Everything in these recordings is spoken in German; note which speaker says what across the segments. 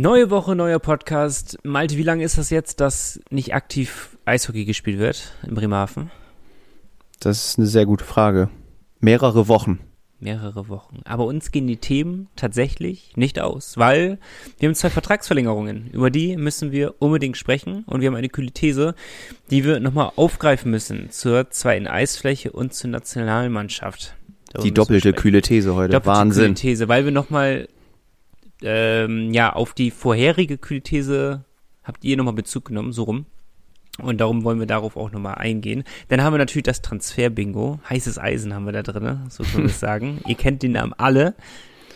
Speaker 1: Neue Woche, neuer Podcast. Malte, wie lange ist das jetzt, dass nicht aktiv Eishockey gespielt wird in Bremerhaven?
Speaker 2: Das ist eine sehr gute Frage. Mehrere Wochen.
Speaker 1: Mehrere Wochen. Aber uns gehen die Themen tatsächlich nicht aus, weil wir haben zwei Vertragsverlängerungen. Über die müssen wir unbedingt sprechen und wir haben eine kühle These, die wir nochmal aufgreifen müssen zur zweiten Eisfläche und zur Nationalmannschaft.
Speaker 2: Darüber die doppelte kühle These heute. Doppelte Wahnsinn. Kühle
Speaker 1: These, weil wir nochmal ähm, ja, auf die vorherige kühle These habt ihr nochmal Bezug genommen, so rum. Und darum wollen wir darauf auch nochmal eingehen. Dann haben wir natürlich das Transfer-Bingo. Heißes Eisen haben wir da drin, so können wir es sagen. Ihr kennt den Namen alle.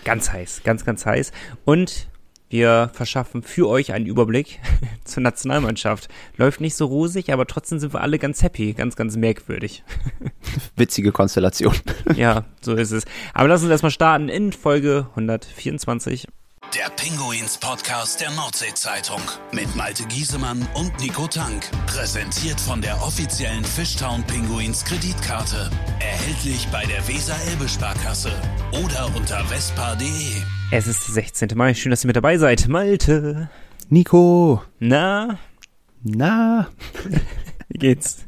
Speaker 1: Ganz heiß, ganz, ganz heiß. Und wir verschaffen für euch einen Überblick zur Nationalmannschaft. Läuft nicht so rosig, aber trotzdem sind wir alle ganz happy, ganz, ganz merkwürdig.
Speaker 2: Witzige Konstellation.
Speaker 1: ja, so ist es. Aber lass uns erstmal starten in Folge 124.
Speaker 3: Der Pinguins Podcast der Nordsee-Zeitung mit Malte Giesemann und Nico Tank. Präsentiert von der offiziellen Fishtown Pinguins Kreditkarte. Erhältlich bei der Weser-Elbe-Sparkasse oder unter vespa.de.
Speaker 1: Es ist der 16. Mai. Schön, dass ihr mit dabei seid. Malte.
Speaker 2: Nico.
Speaker 1: Na?
Speaker 2: Na?
Speaker 1: Wie geht's?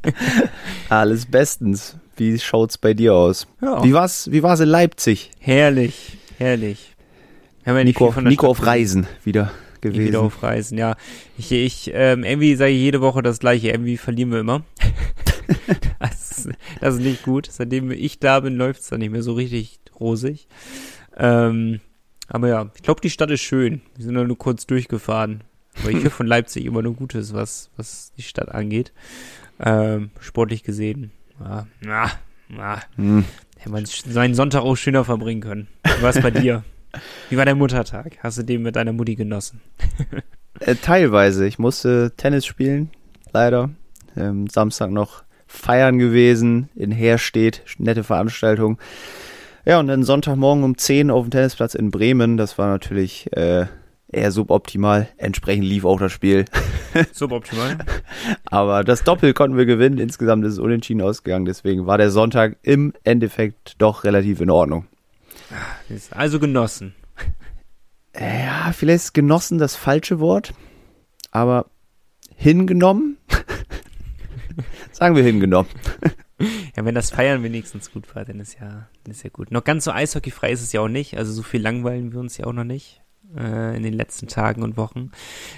Speaker 2: Alles bestens. Wie schaut's bei dir aus? Ja. Wie war's, wie war's in Leipzig?
Speaker 1: Herrlich, herrlich.
Speaker 2: Haben ja Nico, Nico auf Reisen wieder gewesen.
Speaker 1: Wieder auf Reisen, ja. Ich, ich ähm, irgendwie sage ich jede Woche das gleiche, irgendwie verlieren wir immer. das, das, ist nicht gut. Seitdem ich da bin, läuft es dann nicht mehr so richtig rosig. Ähm, aber ja, ich glaube, die Stadt ist schön. Wir sind nur kurz durchgefahren. Aber ich höre von Leipzig immer nur Gutes, was, was die Stadt angeht. Ähm, sportlich gesehen. Ja, na, na. Hm. Hätte man seinen Sonntag auch schöner verbringen können. Was bei dir? Wie war der Muttertag? Hast du den mit deiner Mutti genossen?
Speaker 2: äh, teilweise. Ich musste Tennis spielen, leider. Ähm, Samstag noch feiern gewesen, in Herstedt, nette Veranstaltung. Ja, und dann Sonntagmorgen um 10 auf dem Tennisplatz in Bremen. Das war natürlich äh, eher suboptimal. Entsprechend lief auch das Spiel.
Speaker 1: Suboptimal.
Speaker 2: Aber das Doppel konnten wir gewinnen. Insgesamt ist es unentschieden ausgegangen. Deswegen war der Sonntag im Endeffekt doch relativ in Ordnung.
Speaker 1: Also genossen.
Speaker 2: Ja, vielleicht ist genossen das falsche Wort, aber hingenommen. Sagen wir hingenommen.
Speaker 1: Ja, wenn das Feiern wenigstens gut war, dann ist ja, dann ist ja gut. Noch ganz so eishockeyfrei ist es ja auch nicht. Also so viel langweilen wir uns ja auch noch nicht äh, in den letzten Tagen und Wochen.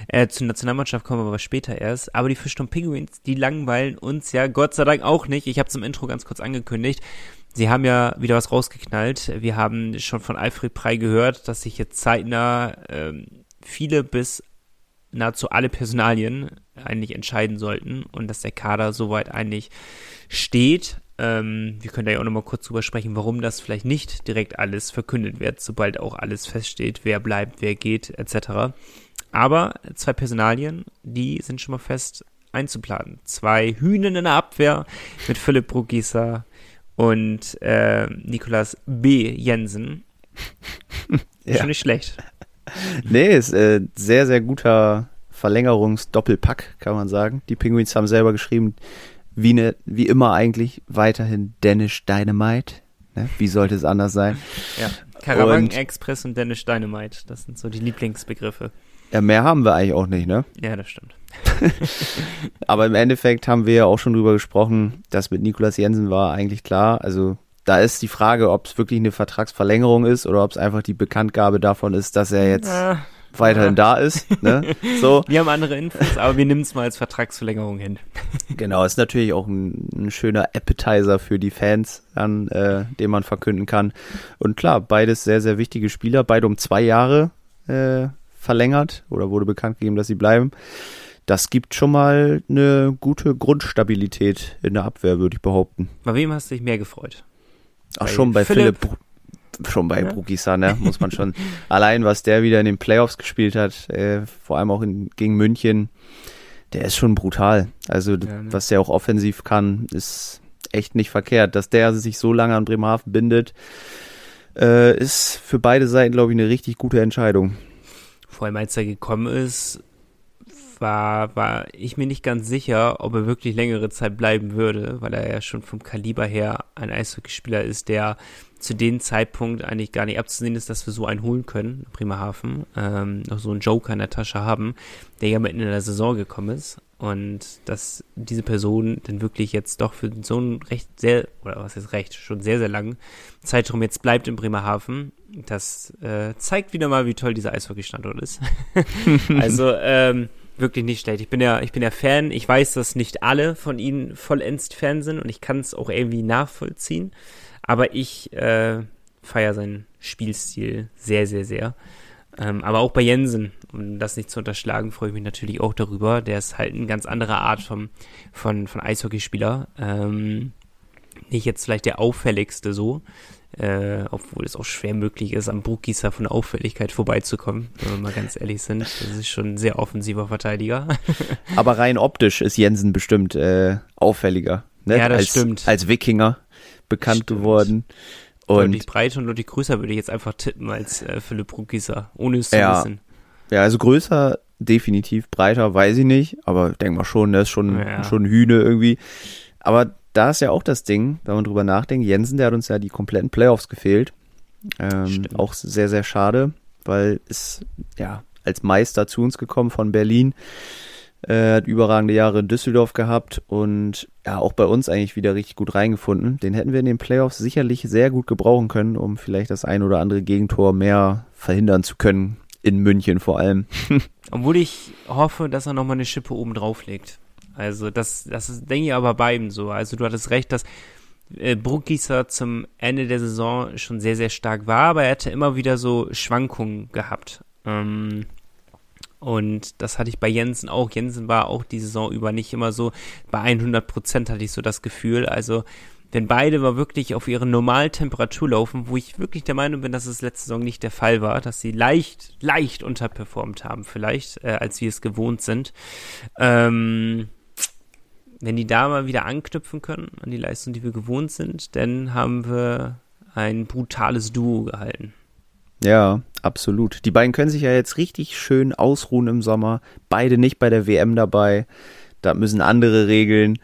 Speaker 1: Äh, zur Nationalmannschaft kommen wir aber später erst. Aber die Fischton Penguins, die langweilen uns ja Gott sei Dank auch nicht. Ich habe zum Intro ganz kurz angekündigt. Sie haben ja wieder was rausgeknallt. Wir haben schon von Alfred Prey gehört, dass sich jetzt zeitnah ähm, viele bis nahezu alle Personalien eigentlich entscheiden sollten und dass der Kader soweit eigentlich steht. Ähm, wir können da ja auch nochmal kurz drüber sprechen, warum das vielleicht nicht direkt alles verkündet wird, sobald auch alles feststeht, wer bleibt, wer geht, etc. Aber zwei Personalien, die sind schon mal fest einzuplanen. Zwei Hühnen in der Abwehr mit Philipp Brugisa und äh, Nikolas B. Jensen. ja. Schon nicht schlecht.
Speaker 2: Nee, ist äh, sehr, sehr guter Verlängerungsdoppelpack, kann man sagen. Die Penguins haben selber geschrieben, wie, ne, wie immer eigentlich weiterhin Danish Dynamite. Ne? Wie sollte es anders sein?
Speaker 1: Ja, Karawan Express und Danish Dynamite, das sind so die Lieblingsbegriffe.
Speaker 2: Ja, mehr haben wir eigentlich auch nicht, ne?
Speaker 1: Ja, das stimmt.
Speaker 2: Aber im Endeffekt haben wir ja auch schon drüber gesprochen, dass mit Nikolas Jensen war eigentlich klar. Also da ist die Frage, ob es wirklich eine Vertragsverlängerung ist oder ob es einfach die Bekanntgabe davon ist, dass er jetzt ja, weiterhin ja. da ist. Ne?
Speaker 1: So. Wir haben andere Infos, aber wir nehmen es mal als Vertragsverlängerung hin.
Speaker 2: genau, ist natürlich auch ein, ein schöner Appetizer für die Fans, an, äh, den man verkünden kann. Und klar, beides sehr, sehr wichtige Spieler, beide um zwei Jahre äh, verlängert oder wurde bekannt gegeben, dass sie bleiben. Das gibt schon mal eine gute Grundstabilität in der Abwehr, würde ich behaupten.
Speaker 1: Bei wem hast du dich mehr gefreut?
Speaker 2: Ach, bei schon bei Philipp. Philipp schon bei ja? Brugisa, ne? Muss man schon. allein, was der wieder in den Playoffs gespielt hat, äh, vor allem auch in, gegen München, der ist schon brutal. Also, ja, ne? was der auch offensiv kann, ist echt nicht verkehrt. Dass der sich so lange an Bremerhaven bindet, äh, ist für beide Seiten, glaube ich, eine richtig gute Entscheidung
Speaker 1: vor allem als er gekommen ist, war, war ich mir nicht ganz sicher, ob er wirklich längere Zeit bleiben würde, weil er ja schon vom Kaliber her ein Eishockeyspieler ist, der zu dem Zeitpunkt eigentlich gar nicht abzusehen ist, dass wir so einen holen können, Bremerhaven, ähm, noch so einen Joker in der Tasche haben, der ja mitten in der Saison gekommen ist und dass diese Person dann wirklich jetzt doch für so einen recht sehr, oder was ist recht, schon sehr, sehr langen Zeitraum jetzt bleibt in Bremerhaven, das äh, zeigt wieder mal, wie toll dieser Eishockey-Standort ist. also, ähm, wirklich nicht schlecht. Ich bin ja, ich bin ja Fan. Ich weiß, dass nicht alle von ihnen vollends Fan sind und ich kann es auch irgendwie nachvollziehen. Aber ich äh, feiere seinen Spielstil sehr, sehr, sehr. Ähm, aber auch bei Jensen, um das nicht zu unterschlagen, freue ich mich natürlich auch darüber. Der ist halt eine ganz andere Art vom, von, von Eishockeyspieler. Ähm, nicht jetzt vielleicht der auffälligste so, äh, obwohl es auch schwer möglich ist, am Bruckgießer von der Auffälligkeit vorbeizukommen, wenn wir mal ganz ehrlich sind. Das ist schon ein sehr offensiver Verteidiger.
Speaker 2: Aber rein optisch ist Jensen bestimmt äh, auffälliger. Ne?
Speaker 1: Ja, das
Speaker 2: als,
Speaker 1: stimmt.
Speaker 2: Als Wikinger bekannt
Speaker 1: Stimmt.
Speaker 2: geworden. Und
Speaker 1: deutlich breiter und deutlich größer würde ich jetzt einfach tippen als äh, Philipp Bruckgießer, ohne es zu
Speaker 2: Ja.
Speaker 1: wissen.
Speaker 2: ja, also größer definitiv, breiter weiß ich nicht, aber denk mal schon, der ist schon,
Speaker 1: Ja.
Speaker 2: schon Hühne irgendwie. Aber da ist ja auch das Ding, wenn man drüber nachdenkt, Jensen, der hat uns ja die kompletten Playoffs gefehlt. Ähm, auch sehr, sehr schade, weil ist ja als Meister zu uns gekommen von Berlin. Äh, hat überragende Jahre in Düsseldorf gehabt und ja, auch bei uns eigentlich wieder richtig gut reingefunden. Den hätten wir in den Playoffs sicherlich sehr gut gebrauchen können, um vielleicht das ein oder andere Gegentor mehr verhindern zu können. In München vor allem.
Speaker 1: Obwohl ich hoffe, dass er nochmal eine Schippe oben drauf legt. Also das, das ist, denke ich aber bei ihm so. Also du hattest recht, dass äh, Bruckgießer zum Ende der Saison schon sehr, sehr stark war, aber er hatte immer wieder so Schwankungen gehabt. Ähm, und das hatte ich bei Jensen auch. Jensen war auch die Saison über nicht immer so, bei 100 Prozent hatte ich so das Gefühl. Also wenn beide mal wirklich auf ihre normale Temperatur laufen, wo ich wirklich der Meinung bin, dass es letzte Saison nicht der Fall war, dass sie leicht, leicht unterperformt haben vielleicht, äh, als wir es gewohnt sind. Ähm, wenn die da mal wieder anknüpfen können an die Leistung, die wir gewohnt sind, dann haben wir ein brutales Duo gehalten.
Speaker 2: Ja, absolut. Die beiden können sich ja jetzt richtig schön ausruhen im Sommer. Beide nicht bei der WM dabei. Da müssen andere Regeln.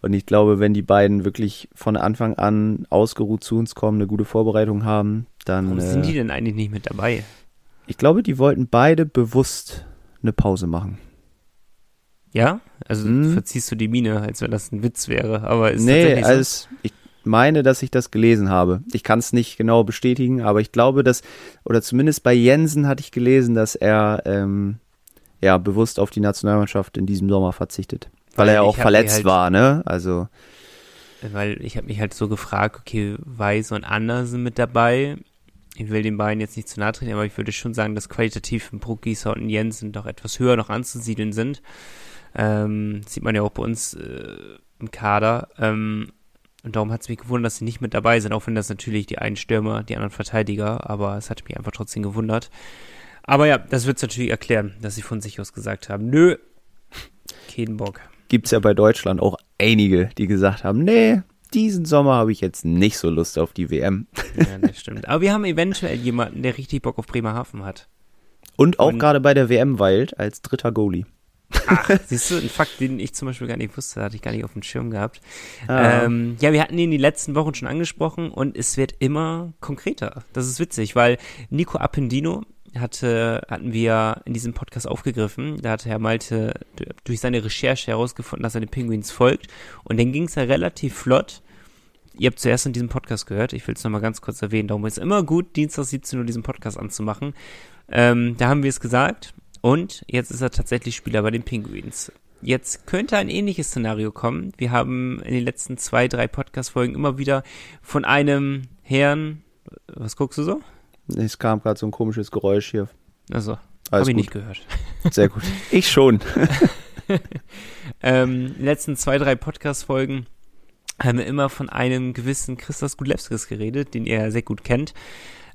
Speaker 2: Und ich glaube, wenn die beiden wirklich von Anfang an ausgeruht zu uns kommen, eine gute Vorbereitung haben, dann.
Speaker 1: Warum sind die
Speaker 2: Äh,
Speaker 1: denn eigentlich nicht mit dabei?
Speaker 2: ich glaube, die wollten beide bewusst eine Pause machen.
Speaker 1: Ja? Also
Speaker 2: Hm.
Speaker 1: verziehst du die Miene, als wenn das ein Witz wäre, aber ist
Speaker 2: nee,
Speaker 1: tatsächlich so.
Speaker 2: als ich meine, dass ich das gelesen habe. Ich kann es nicht genau bestätigen, aber ich glaube, dass, oder zumindest bei Jensen hatte ich gelesen, dass er ähm, ja bewusst auf die Nationalmannschaft in diesem Sommer verzichtet. Weil er ja auch verletzt
Speaker 1: halt-
Speaker 2: war, ne? Also,
Speaker 1: Weil ich habe mich halt so gefragt, okay, Weiß und Andersen mit dabei. Ich will den beiden jetzt nicht zu nahe treten, aber ich würde schon sagen, dass qualitativ ein Bruckgießer und Jensen doch etwas höher noch anzusiedeln sind. Ähm, sieht man ja auch bei uns äh, im Kader. Ähm, und darum hat es mich gewundert, dass sie nicht mit dabei sind, auch wenn das natürlich die einen Stürmer, die anderen Verteidiger, aber es hat mich einfach trotzdem gewundert. Aber ja, das wird es natürlich erklären, dass sie von sich aus gesagt haben, nö, keinen Bock.
Speaker 2: gibt's ja bei Deutschland auch einige, die gesagt haben, nee, diesen Sommer habe ich jetzt nicht so Lust auf die WM.
Speaker 1: Ja, das stimmt. Aber wir haben eventuell jemanden, der richtig Bock auf Bremerhaven hat.
Speaker 2: Und auch gerade bei der WM weilt als dritter Goalie.
Speaker 1: Ach, siehst du, ein Fakt, den ich zum Beispiel gar nicht wusste, hatte ich gar nicht auf dem Schirm gehabt.
Speaker 2: Ah.
Speaker 1: Ähm, ja, wir hatten ihn die letzten Wochen schon angesprochen und es wird immer konkreter. Das ist witzig, weil Nico Appendino hatte, hatten wir in diesem Podcast aufgegriffen. Da hatte Herr Malte durch seine Recherche herausgefunden, dass er den Penguins folgt. Und dann ging es ja relativ flott. Ihr habt zuerst in diesem Podcast gehört. Ich will es nochmal ganz kurz erwähnen. Darum ist es immer gut, Dienstag 17 Uhr diesen Podcast anzumachen. Ähm, da haben wir es gesagt. Und jetzt ist er tatsächlich Spieler bei den Penguins. Jetzt könnte ein ähnliches Szenario kommen. Wir haben in den letzten zwei, drei Podcast-Folgen immer wieder von einem Herrn, was guckst du so?
Speaker 2: Es kam gerade so ein komisches Geräusch hier.
Speaker 1: Also, habe ich
Speaker 2: gut.
Speaker 1: nicht gehört.
Speaker 2: Sehr gut. Ich schon.
Speaker 1: Ähm, in den letzten zwei, drei Podcast-Folgen haben wir immer von einem gewissen Christos Gudlewskis geredet, den ihr sehr gut kennt,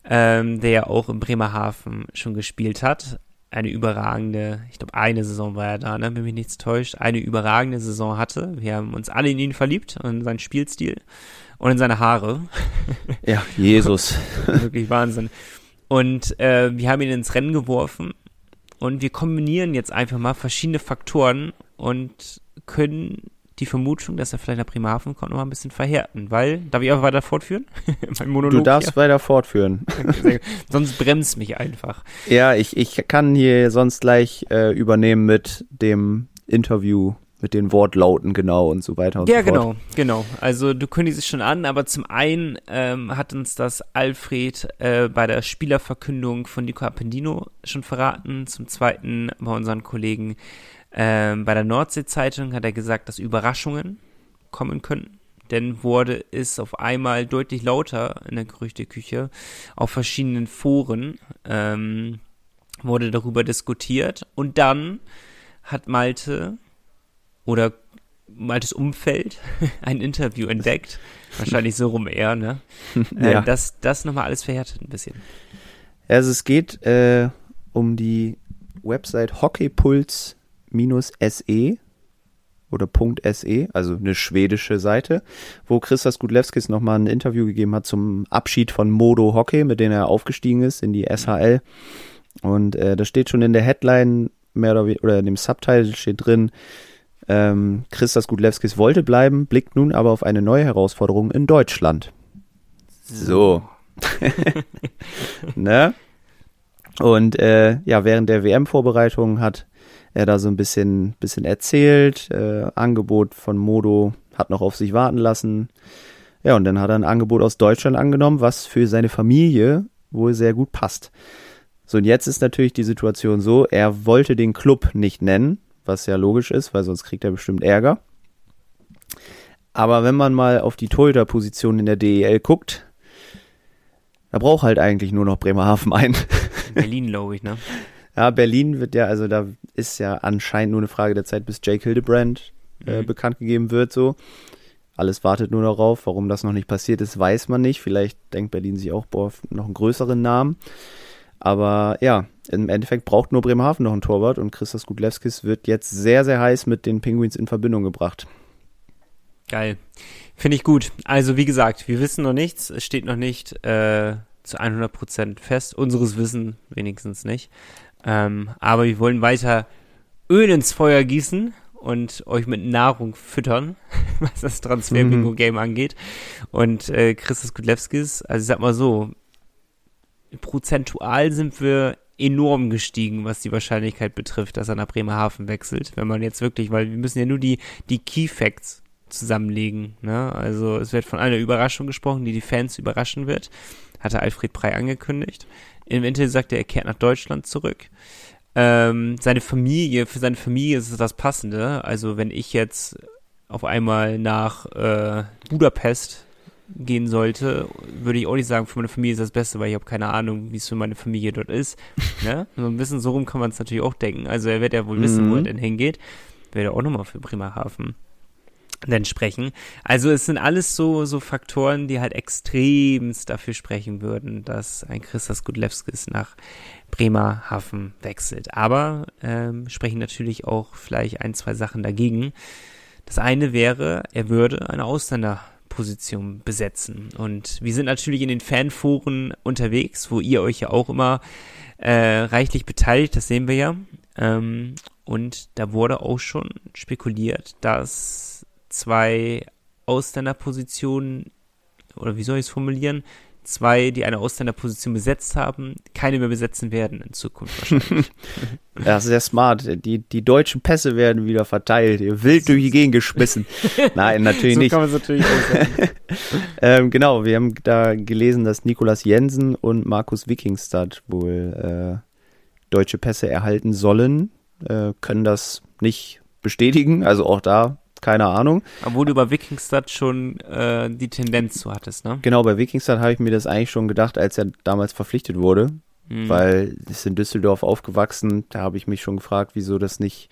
Speaker 1: ähm, der ja auch in Bremerhaven schon gespielt hat. Eine überragende, ich glaube eine Saison war er da, ne, wenn mich nichts täuscht, eine überragende Saison hatte. Wir haben uns alle in ihn verliebt und in seinen Spielstil und in seine Haare.
Speaker 2: Ja, Jesus.
Speaker 1: Wirklich Wahnsinn. Und äh, wir haben ihn ins Rennen geworfen und wir kombinieren jetzt einfach mal verschiedene Faktoren und können die Vermutung, dass er vielleicht nach Bremerhaven kommt, noch mal ein bisschen verhärten, weil, darf ich auch weiter fortführen?
Speaker 2: mein Monolog du darfst hier? weiter fortführen.
Speaker 1: sonst bremst mich einfach.
Speaker 2: Ja, ich, ich kann hier sonst gleich äh, übernehmen mit dem Interview mit den Wortlauten genau und so weiter und
Speaker 1: ja,
Speaker 2: so
Speaker 1: fort. Ja, genau, genau. Also du kündigst es schon an, aber zum einen ähm, hat uns das Alfred äh, bei der Spielerverkündung von Nico Appendino schon verraten. Zum zweiten bei unseren Kollegen ähm, bei der Nordsee-Zeitung hat er gesagt, dass Überraschungen kommen könnten. Denn wurde es auf einmal deutlich lauter in der Gerüchteküche. Auf verschiedenen Foren ähm, wurde darüber diskutiert. Und dann hat Malte oder Maltes Umfeld ein Interview entdeckt. Wahrscheinlich so rum eher, ne? Äh, ja. Das, das nochmal alles verhärtet ein bisschen.
Speaker 2: Also es geht äh, um die Website Hockeypuls-SE oder .se, also eine schwedische Seite, wo Christas Gudlewskis nochmal ein Interview gegeben hat zum Abschied von Modo Hockey, mit denen er aufgestiegen ist in die SHL. Und äh, da steht schon in der Headline mehr oder oder in dem Subtitle steht drin, ähm, Christas Gudlewskis wollte bleiben, blickt nun aber auf eine neue Herausforderung in Deutschland. So. ne? Und äh, ja, während der WM-Vorbereitung hat er da so ein bisschen, bisschen erzählt. Äh, Angebot von Modo hat noch auf sich warten lassen. Ja, und dann hat er ein Angebot aus Deutschland angenommen, was für seine Familie wohl sehr gut passt. So, und jetzt ist natürlich die Situation so, er wollte den Club nicht nennen, was ja logisch ist, weil sonst kriegt er bestimmt Ärger. Aber wenn man mal auf die Torhüter-Position in der DEL guckt, da braucht halt eigentlich nur noch Bremerhaven ein.
Speaker 1: Berlin, glaube ich, ne?
Speaker 2: Ja, Berlin wird ja, also da ist ja anscheinend nur eine Frage der Zeit, bis Jake Hildebrand äh, mhm. bekannt gegeben wird, so. Alles wartet nur darauf. Warum das noch nicht passiert ist, weiß man nicht. Vielleicht denkt Berlin sich auch, boah, noch einen größeren Namen. Aber ja, im Endeffekt braucht nur Bremerhaven noch einen Torwart und Christos Gudlewskis wird jetzt sehr, sehr heiß mit den Penguins in Verbindung gebracht.
Speaker 1: Geil. Finde ich gut. Also wie gesagt, wir wissen noch nichts. Es steht noch nicht äh, zu 100% fest. Unseres Wissen wenigstens nicht. Ähm, aber wir wollen weiter Öl ins Feuer gießen und euch mit Nahrung füttern, was das Transfer-Bingo-Game mhm. angeht. Und äh, Christus Gudlewskis, also ich sag mal so, prozentual sind wir enorm gestiegen, was die Wahrscheinlichkeit betrifft, dass er nach Bremerhaven wechselt. Wenn man jetzt wirklich, weil wir müssen ja nur die, die Key Facts zusammenlegen. Ne? Also es wird von einer Überraschung gesprochen, die die Fans überraschen wird. Hatte Alfred Prey angekündigt. Im Interview sagte er, er kehrt nach Deutschland zurück. Ähm, seine Familie, für seine Familie ist es das Passende. Also wenn ich jetzt auf einmal nach äh, Budapest gehen sollte, würde ich auch nicht sagen, für meine Familie ist das Beste, weil ich habe keine Ahnung, wie es für meine Familie dort ist. ne? So ein bisschen so rum kann man es natürlich auch denken. Also er wird ja wohl wissen, mhm. wo er denn hingeht. Werde auch nochmal für Bremerhaven denn sprechen. Also es sind alles so, so Faktoren, die halt extremst dafür sprechen würden, dass ein Christas Gudlewskis nach Bremerhaven wechselt. Aber ähm, sprechen natürlich auch vielleicht ein, zwei Sachen dagegen. Das eine wäre, er würde eine Ausländer Position besetzen. Und wir sind natürlich in den Fanforen unterwegs, wo ihr euch ja auch immer äh, reichlich beteiligt, das sehen wir ja. Ähm, und da wurde auch schon spekuliert, dass zwei Ausländerpositionen, oder wie soll ich es formulieren, zwei, die eine Ausländerposition besetzt haben, keine mehr besetzen werden in Zukunft wahrscheinlich.
Speaker 2: ja, sehr smart. Die, die deutschen Pässe werden wieder verteilt, wild durch die Gegend geschmissen. Nein, natürlich so nicht. Kann man natürlich auch sagen. ähm, genau, wir haben da gelesen, dass Nikolas Jensen und Markus Wikingstad wohl äh, deutsche Pässe erhalten sollen, äh, können das nicht bestätigen. Also auch da keine Ahnung.
Speaker 1: Obwohl du bei Wikingstad schon äh, die Tendenz zu hattest, ne?
Speaker 2: Genau, bei Wikingstad habe ich mir das eigentlich schon gedacht, als er damals verpflichtet wurde. Mhm. Weil ist in Düsseldorf aufgewachsen, da habe ich mich schon gefragt, wieso das nicht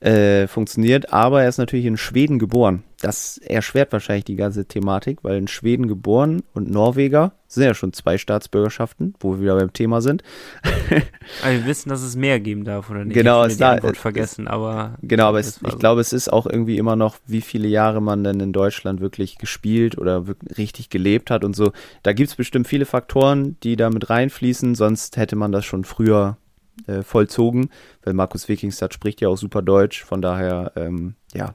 Speaker 2: äh, funktioniert. Aber er ist natürlich in Schweden geboren. Das erschwert wahrscheinlich die ganze Thematik, weil in Schweden geboren und Norweger sind ja schon zwei Staatsbürgerschaften, wo wir wieder beim Thema sind.
Speaker 1: aber wir wissen, dass es mehr geben darf, oder nicht?
Speaker 2: Genau, es da,
Speaker 1: Antwort vergessen, aber.
Speaker 2: Genau, aber es, ich so. glaube, es ist auch irgendwie immer noch, wie viele Jahre man denn in Deutschland wirklich gespielt oder wirklich richtig gelebt hat und so. Da gibt es bestimmt viele Faktoren, die da mit reinfließen, sonst hätte man das schon früher äh, vollzogen, weil Markus Wikingstad spricht ja auch super Deutsch, von daher, ähm, ja,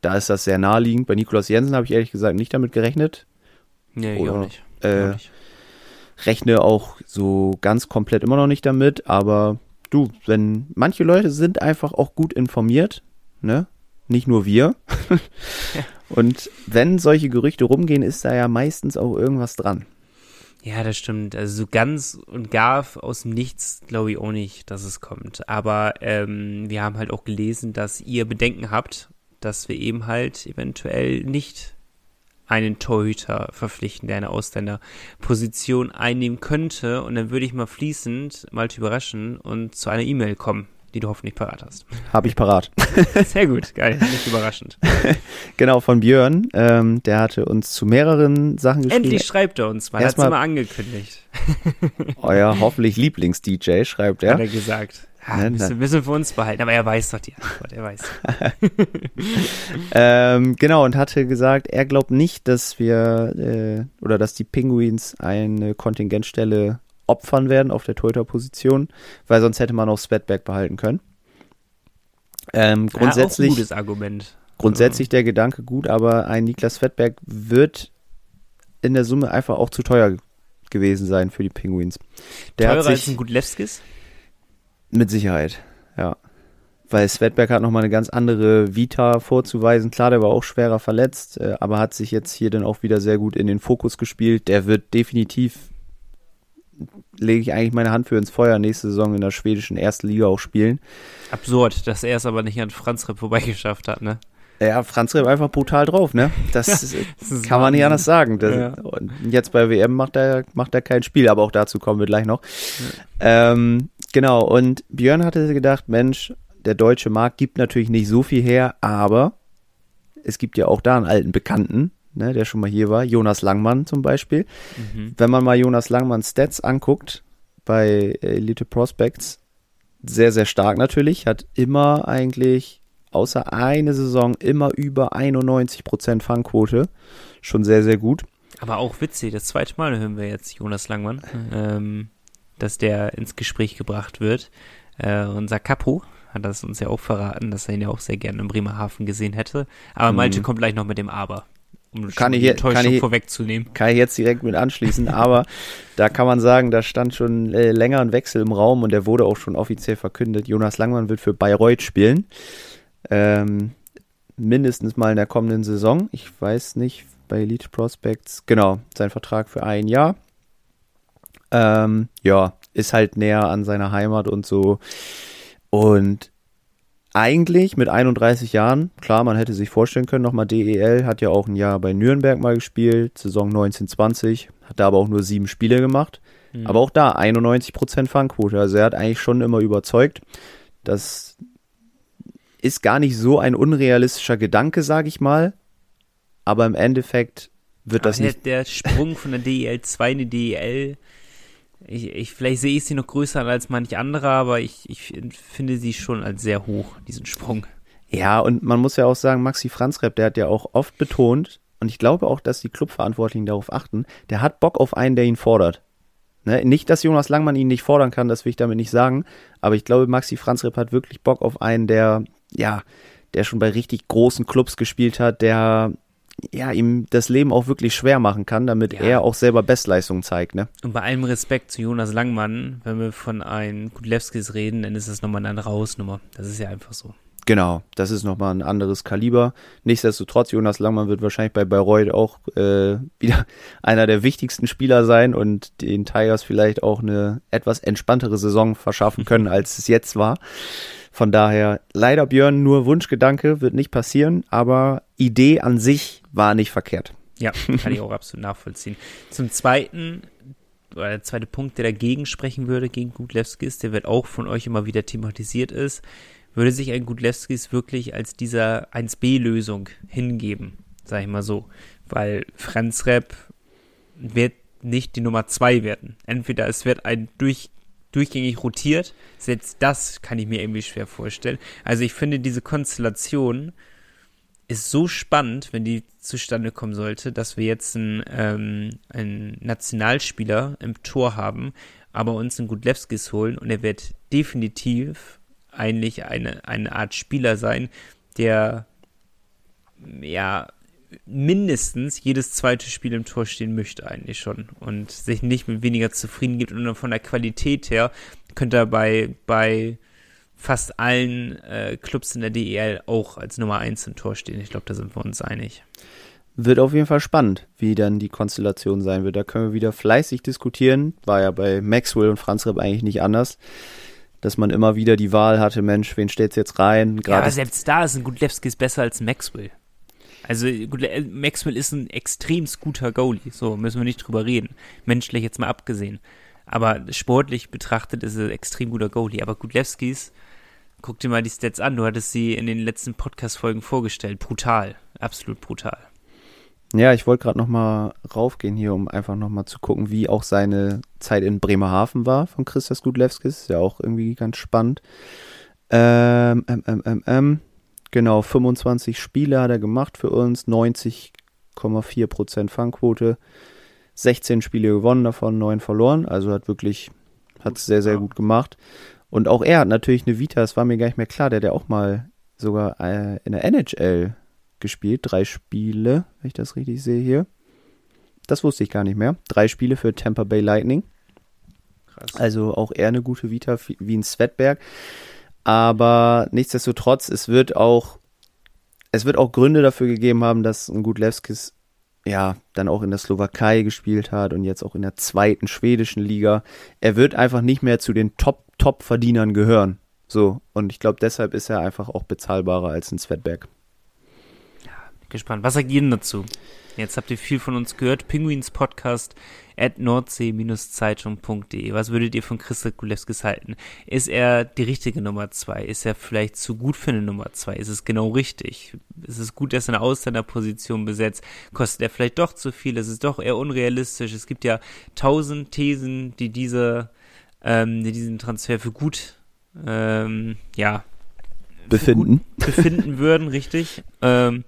Speaker 2: da ist das sehr naheliegend. Bei Nikolaus Jensen habe ich ehrlich gesagt nicht damit gerechnet.
Speaker 1: Nee, ich auch nicht.
Speaker 2: Äh, auch nicht. Rechne auch so ganz komplett immer noch nicht damit, aber du, wenn manche Leute sind einfach auch gut informiert, ne? Nicht nur wir. ja. Und wenn solche Gerüchte rumgehen, ist da ja meistens auch irgendwas dran.
Speaker 1: Ja, das stimmt. Also so ganz und gar aus dem Nichts glaube ich auch nicht, dass es kommt. Aber ähm, wir haben halt auch gelesen, dass ihr Bedenken habt, dass wir eben halt eventuell nicht einen Torhüter verpflichten, der eine Ausländerposition einnehmen könnte. Und dann würde ich mal fließend mal überraschen und zu einer E-Mail kommen die du hoffentlich parat hast.
Speaker 2: Habe ich parat.
Speaker 1: Sehr gut, geil, nicht überraschend.
Speaker 2: genau, von Björn. Ähm, der hatte uns zu mehreren Sachen geschrieben.
Speaker 1: Endlich schreibt er uns, man hat es immer angekündigt.
Speaker 2: Euer hoffentlich Lieblings-DJ schreibt er.
Speaker 1: Hat er gesagt. Ja, ne, müssen, müssen wir für uns behalten, aber er weiß doch die Antwort, er weiß.
Speaker 2: ähm, genau, und hatte gesagt, er glaubt nicht, dass wir äh, oder dass die Penguins eine Kontingentstelle opfern werden auf der Torhüter-Position, weil sonst hätte man auch Svetberg behalten können. Ähm, grundsätzlich,
Speaker 1: ja, gutes Argument.
Speaker 2: Grundsätzlich der Gedanke gut, aber ein Niklas Svetberg wird in der Summe einfach auch zu teuer gewesen sein für die Penguins.
Speaker 1: Der Teurer hat sich, als ein Gutlewskis?
Speaker 2: Mit Sicherheit, ja. Weil Svetberg hat nochmal eine ganz andere Vita vorzuweisen. Klar, der war auch schwerer verletzt, äh, aber hat sich jetzt hier dann auch wieder sehr gut in den Fokus gespielt. Der wird definitiv lege ich eigentlich meine Hand für ins Feuer, nächste Saison in der schwedischen ersten Liga auch spielen.
Speaker 1: Absurd, dass er es aber nicht an Franz Ripp vorbeigeschafft hat, ne?
Speaker 2: Ja, Franz Ripp einfach brutal drauf, ne? Das, das kann man nicht anders sagen. Das, ja. Und jetzt bei WM macht er, macht er kein Spiel, aber auch dazu kommen wir gleich noch. Ja. Ähm, genau, und Björn hatte gedacht, Mensch, der deutsche Markt gibt natürlich nicht so viel her, aber es gibt ja auch da einen alten Bekannten, ne, der schon mal hier war, Jonas Langmann zum Beispiel. Mhm. Wenn man mal Jonas Langmanns Stats anguckt bei Elite Prospects, sehr, sehr stark natürlich, hat immer eigentlich, außer eine Saison, immer über 91% Fangquote. Schon sehr, sehr gut.
Speaker 1: Aber auch witzig, das zweite Mal hören wir jetzt Jonas Langmann, ähm, dass der ins Gespräch gebracht wird. Äh, unser Capo hat das uns ja auch verraten, dass er ihn ja auch sehr gerne in Bremerhaven gesehen hätte. Aber Malte mhm. kommt gleich noch mit dem Aber
Speaker 2: um kann ich, die Enttäuschung kann ich,
Speaker 1: vorwegzunehmen.
Speaker 2: Kann ich jetzt direkt mit anschließen, aber da kann man sagen, da stand schon äh, länger ein Wechsel im Raum und der wurde auch schon offiziell verkündet. Jonas Langmann wird für Bayreuth spielen. Ähm, mindestens mal in der kommenden Saison. Ich weiß nicht, bei Elite Prospects, genau, sein Vertrag für ein Jahr. Ähm, ja, ist halt näher an seiner Heimat und so. Und eigentlich mit 31 Jahren, klar, man hätte sich vorstellen können, nochmal DEL, hat ja auch ein Jahr bei Nürnberg mal gespielt, Saison 1920, hat da aber auch nur sieben Spiele gemacht. Mhm. Aber auch da 91% Fangquote, also er hat eigentlich schon immer überzeugt. Das ist gar nicht so ein unrealistischer Gedanke, sage ich mal. Aber im Endeffekt wird aber das nicht.
Speaker 1: Der Sprung von der DEL 2 in die DEL ich, ich, vielleicht sehe ich sie noch größer als manch anderer, aber ich, ich finde sie schon als sehr hoch, diesen Sprung.
Speaker 2: Ja, und man muss ja auch sagen, Maxi Franzrepp, der hat ja auch oft betont, und ich glaube auch, dass die Clubverantwortlichen darauf achten, der hat Bock auf einen, der ihn fordert. Ne? Nicht, dass Jonas Langmann ihn nicht fordern kann, das will ich damit nicht sagen, aber ich glaube, Maxi Franzrepp hat wirklich Bock auf einen, der, ja, der schon bei richtig großen Clubs gespielt hat, der ja, ihm das Leben auch wirklich schwer machen kann, damit ja. er auch selber Bestleistungen zeigt, ne?
Speaker 1: Und bei allem Respekt zu Jonas Langmann, wenn wir von einem Kudlewskis reden, dann ist das nochmal eine andere Hausnummer. Das ist ja einfach so.
Speaker 2: Genau, das ist nochmal ein anderes Kaliber. Nichtsdestotrotz, Jonas Langmann wird wahrscheinlich bei Bayreuth auch äh, wieder einer der wichtigsten Spieler sein und den Tigers vielleicht auch eine etwas entspanntere Saison verschaffen können, als es jetzt war. Von daher, leider Björn, nur Wunschgedanke, wird nicht passieren, aber Idee an sich war nicht verkehrt.
Speaker 1: Ja, kann ich auch absolut nachvollziehen. Zum Zweiten, oder der zweite Punkt, der dagegen sprechen würde, gegen Gutlewskis, der wird auch von euch immer wieder thematisiert ist, würde sich ein Gutlewskis wirklich als dieser 1B-Lösung hingeben, sag ich mal so. Weil Franz Repp wird nicht die Nummer 2 werden. Entweder es wird ein durch durchgängig rotiert. Selbst das kann ich mir irgendwie schwer vorstellen. Also ich finde, diese Konstellation ist so spannend, wenn die zustande kommen sollte, dass wir jetzt einen, ähm, einen Nationalspieler im Tor haben aber uns einen Gudlewskis holen und er wird definitiv eigentlich eine, eine Art Spieler sein, der ja mindestens jedes zweite Spiel im Tor stehen möchte eigentlich schon und sich nicht mit weniger zufrieden gibt und von der Qualität her könnte er bei, bei fast allen äh, Clubs in der DEL auch als Nummer 1 im Tor stehen. Ich glaube, da sind wir uns einig.
Speaker 2: Wird auf jeden Fall spannend, wie dann die Konstellation sein wird. Da können wir wieder fleißig diskutieren. War ja bei Maxwell und Franz Repp eigentlich nicht anders. Dass man immer wieder die Wahl hatte, Mensch, wen stellt's jetzt rein?
Speaker 1: Gerade ja, aber selbst da ist ein Gudlewski besser als Maxwell. Also Maxwell ist ein extrem guter Goalie, so müssen wir nicht drüber reden. Menschlich jetzt mal abgesehen. Aber sportlich betrachtet ist er ein extrem guter Goalie. Aber Gudlewskis, guck dir mal die Stats an, du hattest sie in den letzten Podcast-Folgen vorgestellt. Brutal, absolut brutal.
Speaker 2: Ja, ich wollte gerade noch mal raufgehen hier, um einfach noch mal zu gucken, wie auch seine Zeit in Bremerhaven war von Christas Gudlewskis. Ist ja auch irgendwie ganz spannend. Ähm, ähm, ähm, ähm, ähm. Genau, 25 Spiele hat er gemacht für uns, 90,4% Fangquote, 16 Spiele gewonnen, davon 9 verloren, also hat wirklich, hat es sehr, sehr gut gemacht. Und auch er hat natürlich eine Vita, das war mir gar nicht mehr klar, der hat ja auch mal sogar äh, in der NHL gespielt, drei Spiele, wenn ich das richtig sehe hier. Das wusste ich gar nicht mehr. Drei Spiele für Tampa Bay Lightning. Krass. Also auch er eine gute Vita wie ein Svetberg. Aber nichtsdestotrotz, es wird auch, es wird auch Gründe dafür gegeben haben, dass ein Gudlewskis ja dann auch in der Slowakei gespielt hat und jetzt auch in der zweiten schwedischen Liga. Er wird einfach nicht mehr zu den Top-Top-Verdienern gehören. So, und ich glaube, deshalb ist er einfach auch bezahlbarer als ein Svetberg.
Speaker 1: Gespannt. Was sagt ihr denn dazu? Jetzt habt ihr viel von uns gehört. Pinguins Podcast at nordsee-zeitung.de. Was würdet ihr von Christel Kulewskis halten? Ist er die richtige Nummer zwei? Ist er vielleicht zu gut für eine Nummer zwei? Ist es genau richtig? Ist es gut, dass er eine Ausländerposition besetzt? Kostet er vielleicht doch zu viel? Ist es doch eher unrealistisch? Es gibt ja tausend Thesen, die diese, ähm, die diesen Transfer für gut, ähm, ja,
Speaker 2: befinden.
Speaker 1: befinden würden, richtig. Ähm,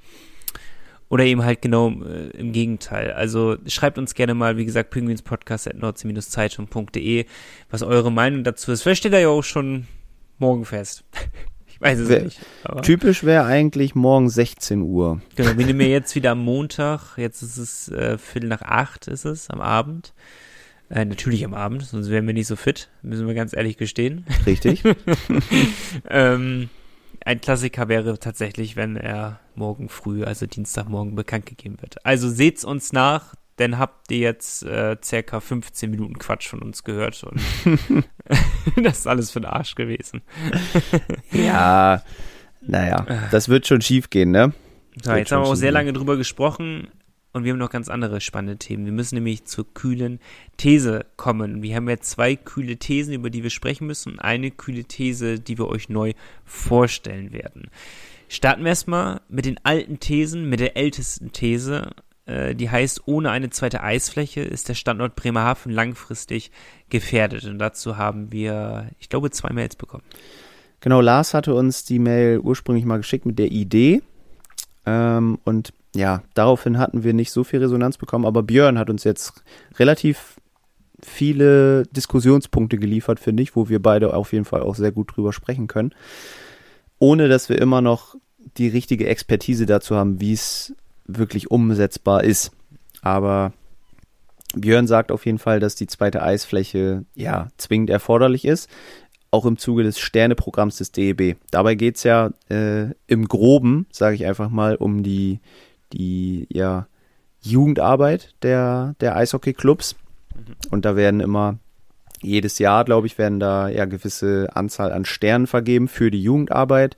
Speaker 1: oder eben halt genau äh, im Gegenteil. Also schreibt uns gerne mal, wie gesagt, penguinspodcast.nordsee-zeitung.de, was eure Meinung dazu ist. Vielleicht steht er ja auch schon morgen fest. Ich weiß es
Speaker 2: wär,
Speaker 1: nicht.
Speaker 2: typisch wäre eigentlich morgen 16 Uhr.
Speaker 1: Genau, wir nehmen ja jetzt wieder am Montag. Jetzt ist es äh, Viertel nach acht ist es, am Abend. Äh, natürlich am Abend, sonst wären wir nicht so fit, müssen wir ganz ehrlich gestehen.
Speaker 2: Richtig.
Speaker 1: ähm, ein Klassiker wäre tatsächlich, wenn er morgen früh, also Dienstagmorgen, bekannt gegeben wird. Also seht's uns nach, denn habt ihr jetzt äh, circa 15 Minuten Quatsch von uns gehört und das ist alles für den Arsch gewesen.
Speaker 2: ja, naja, das wird schon schief gehen, ne?
Speaker 1: Ja, jetzt haben wir auch sehr lange drüber gesprochen. Und wir haben noch ganz andere spannende Themen. Wir müssen nämlich zur kühlen These kommen. Wir haben ja zwei kühle Thesen, über die wir sprechen müssen und eine kühle These, die wir euch neu vorstellen werden. Starten wir erstmal mit den alten Thesen, mit der ältesten These. Äh, die heißt, ohne eine zweite Eisfläche ist der Standort Bremerhaven langfristig gefährdet. Und dazu haben wir, ich glaube, zwei Mails bekommen.
Speaker 2: Genau, Lars hatte uns die Mail ursprünglich mal geschickt mit der Idee. Ähm, und ja, daraufhin hatten wir nicht so viel Resonanz bekommen, aber Björn hat uns jetzt relativ viele Diskussionspunkte geliefert, finde ich, wo wir beide auf jeden Fall auch sehr gut drüber sprechen können, ohne dass wir immer noch die richtige Expertise dazu haben, wie es wirklich umsetzbar ist. Aber Björn sagt auf jeden Fall, dass die zweite Eisfläche ja zwingend erforderlich ist, auch im Zuge des Sterneprogramms des DEB. Dabei geht es ja äh, im Groben, sage ich einfach mal, um die die ja, Jugendarbeit der, der Eishockey-Clubs. Mhm. Und da werden immer jedes Jahr, glaube ich, werden da ja gewisse Anzahl an Sternen vergeben für die Jugendarbeit.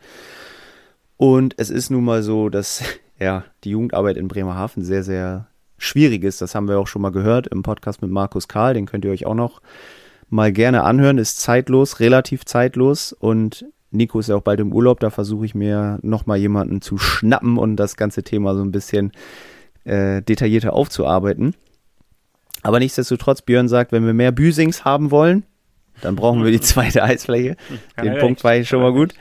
Speaker 2: Und es ist nun mal so, dass ja die Jugendarbeit in Bremerhaven sehr, sehr schwierig ist. Das haben wir auch schon mal gehört im Podcast mit Markus Karl. Den könnt ihr euch auch noch mal gerne anhören. Ist zeitlos, relativ zeitlos und Nico ist ja auch bald im Urlaub, da versuche ich mir nochmal jemanden zu schnappen und das ganze Thema so ein bisschen äh, detaillierter aufzuarbeiten. Aber nichtsdestotrotz, Björn sagt, wenn wir mehr Büsings haben wollen, dann brauchen wir die zweite Eisfläche. Den ja, Punkt war ich schon mal gut.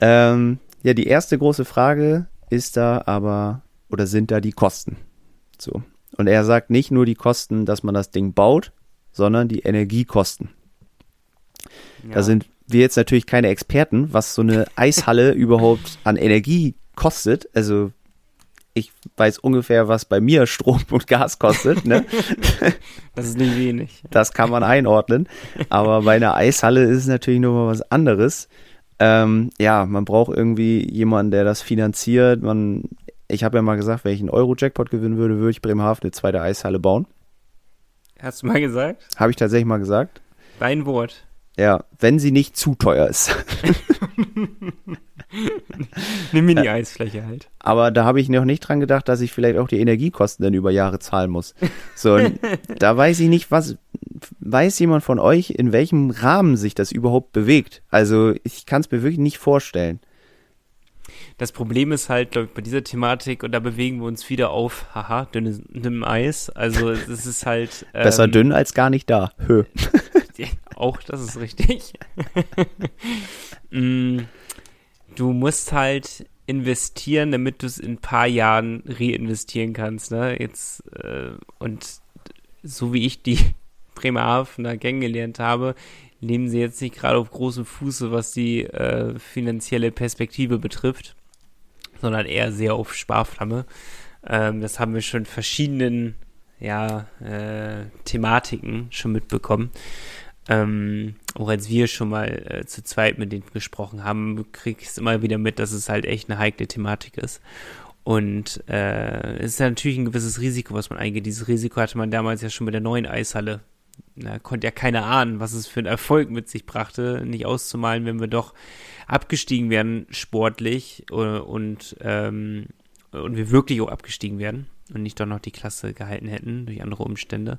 Speaker 2: Ähm, ja, die erste große Frage ist da aber, oder sind da die Kosten? So. Und er sagt nicht nur die Kosten, dass man das Ding baut, sondern die Energiekosten. Ja. Da sind wir jetzt natürlich keine Experten, was so eine Eishalle überhaupt an Energie kostet. Also ich weiß ungefähr, was bei mir Strom und Gas kostet. Ne?
Speaker 1: Das ist nicht wenig.
Speaker 2: Das kann man einordnen. Aber bei einer Eishalle ist es natürlich nochmal was anderes. Ähm, ja, man braucht irgendwie jemanden, der das finanziert. Man, ich habe ja mal gesagt, wenn ich einen Euro-Jackpot gewinnen würde, würde ich Bremerhaven eine zweite Eishalle bauen.
Speaker 1: Hast du mal gesagt?
Speaker 2: Habe ich tatsächlich mal gesagt.
Speaker 1: Dein Wort.
Speaker 2: Ja, wenn sie nicht zu teuer ist.
Speaker 1: Eine Mini-Eisfläche halt.
Speaker 2: Aber da habe ich noch nicht dran gedacht, dass ich vielleicht auch die Energiekosten dann über Jahre zahlen muss. So, da weiß ich nicht, was, weiß jemand von euch, in welchem Rahmen sich das überhaupt bewegt? Also, ich kann es mir wirklich nicht vorstellen.
Speaker 1: Das Problem ist halt, glaube ich, bei dieser Thematik, und da bewegen wir uns wieder auf, haha, dünnes, dünnem Eis. Also, es ist halt.
Speaker 2: Ähm, Besser dünn als gar nicht da. Hö.
Speaker 1: auch, das ist richtig. mm, du musst halt investieren, damit du es in ein paar Jahren reinvestieren kannst. Ne? Jetzt, äh, und so wie ich die Bremerhavener kennengelernt habe, nehmen sie jetzt nicht gerade auf großem Fuße, was die äh, finanzielle Perspektive betrifft, sondern eher sehr auf Sparflamme. Ähm, das haben wir schon in verschiedenen ja, äh, Thematiken schon mitbekommen. Ähm, auch als wir schon mal äh, zu zweit mit denen gesprochen haben, kriegst du immer wieder mit, dass es halt echt eine heikle Thematik ist. Und äh, es ist ja natürlich ein gewisses Risiko, was man eingeht. Dieses Risiko hatte man damals ja schon mit der neuen Eishalle. Da konnte ja keiner ahnen, was es für einen Erfolg mit sich brachte, nicht auszumalen, wenn wir doch abgestiegen wären sportlich äh, und, ähm, und wir wirklich auch abgestiegen wären und nicht doch noch die Klasse gehalten hätten durch andere Umstände.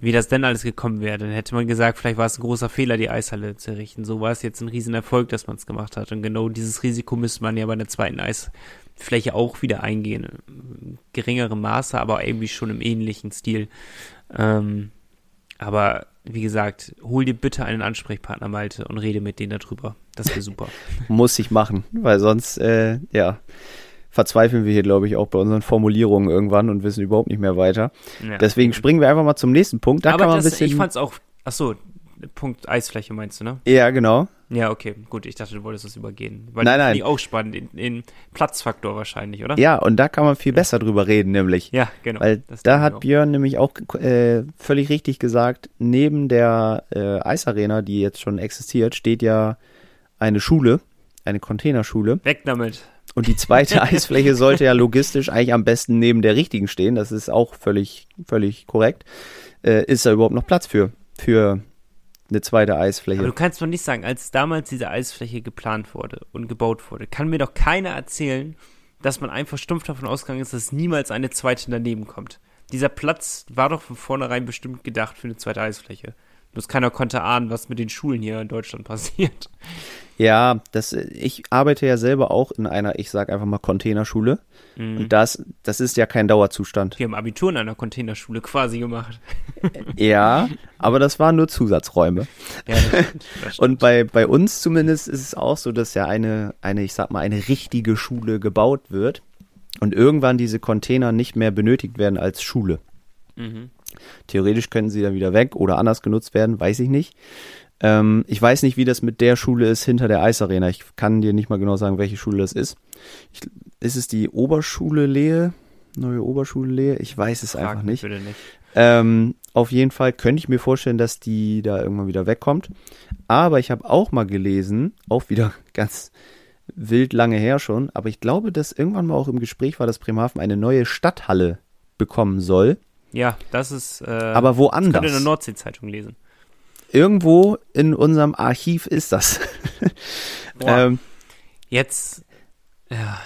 Speaker 1: Wie das denn alles gekommen wäre, dann hätte man gesagt, vielleicht war es ein großer Fehler, die Eishalle zu errichten. So war es jetzt ein Riesenerfolg, dass man es gemacht hat. Und genau dieses Risiko müsste man ja bei der zweiten Eisfläche auch wieder eingehen. Geringere Maße, aber irgendwie schon im ähnlichen Stil. Ähm, aber wie gesagt, hol dir bitte einen Ansprechpartner, Malte, und rede mit denen darüber. Das wäre super.
Speaker 2: Muss ich machen, weil sonst, äh, ja, verzweifeln wir hier, glaube ich, auch bei unseren Formulierungen irgendwann und wissen überhaupt nicht mehr weiter. Ja. Deswegen springen wir einfach mal zum nächsten Punkt.
Speaker 1: Da Aber kann man das, ein bisschen. Ich fand's auch. Ach so, Punkt Eisfläche meinst du, ne?
Speaker 2: Ja, genau.
Speaker 1: Ja, okay, gut. Ich dachte, du wolltest das übergehen.
Speaker 2: Weil nein, nein.
Speaker 1: auch spannend. In, in, Platzfaktor wahrscheinlich, oder?
Speaker 2: Ja, und da kann man viel besser drüber reden, nämlich.
Speaker 1: Ja, genau.
Speaker 2: Weil das da hat Björn nämlich auch äh, völlig richtig gesagt, neben der äh, Eisarena, die jetzt schon existiert, steht ja eine Schule, eine Containerschule.
Speaker 1: Weg damit.
Speaker 2: Und die zweite Eisfläche sollte ja logistisch eigentlich am besten neben der richtigen stehen. Das ist auch völlig, völlig korrekt. Äh, ist da überhaupt noch Platz für? Für eine zweite Eisfläche.
Speaker 1: Aber du kannst doch nicht sagen, als damals diese Eisfläche geplant wurde und gebaut wurde, kann mir doch keiner erzählen, dass man einfach stumpf davon ausgegangen ist, dass niemals eine zweite daneben kommt. Dieser Platz war doch von vornherein bestimmt gedacht für eine zweite Eisfläche. Bloß keiner konnte ahnen, was mit den Schulen hier in Deutschland passiert.
Speaker 2: Ja, das, ich arbeite ja selber auch in einer, ich sag einfach mal Containerschule. Mhm. Und das, das ist ja kein Dauerzustand.
Speaker 1: Wir haben Abitur in einer Containerschule quasi gemacht.
Speaker 2: Ja, aber das waren nur Zusatzräume. Ja, das stimmt, das stimmt. Und bei, bei uns zumindest ist es auch so, dass ja eine, eine, ich sag mal, eine richtige Schule gebaut wird und irgendwann diese Container nicht mehr benötigt werden als Schule. Mhm. Theoretisch können sie dann wieder weg oder anders genutzt werden, weiß ich nicht. Ähm, ich weiß nicht, wie das mit der Schule ist hinter der Eisarena. Ich kann dir nicht mal genau sagen, welche Schule das ist. Ich, ist es die Oberschule Lehe? Neue Oberschule Lehe? Ich weiß es Frag einfach nicht. Bitte nicht. Ähm, auf jeden Fall könnte ich mir vorstellen, dass die da irgendwann wieder wegkommt. Aber ich habe auch mal gelesen, auch wieder ganz wild lange her schon, aber ich glaube, dass irgendwann mal auch im Gespräch war, dass Bremerhaven eine neue Stadthalle bekommen soll.
Speaker 1: Ja, das ist. Äh,
Speaker 2: aber woanders. Das könnt
Speaker 1: ihr in der Nordsee-Zeitung lesen.
Speaker 2: Irgendwo in unserem Archiv ist das.
Speaker 1: ähm, Jetzt, ja,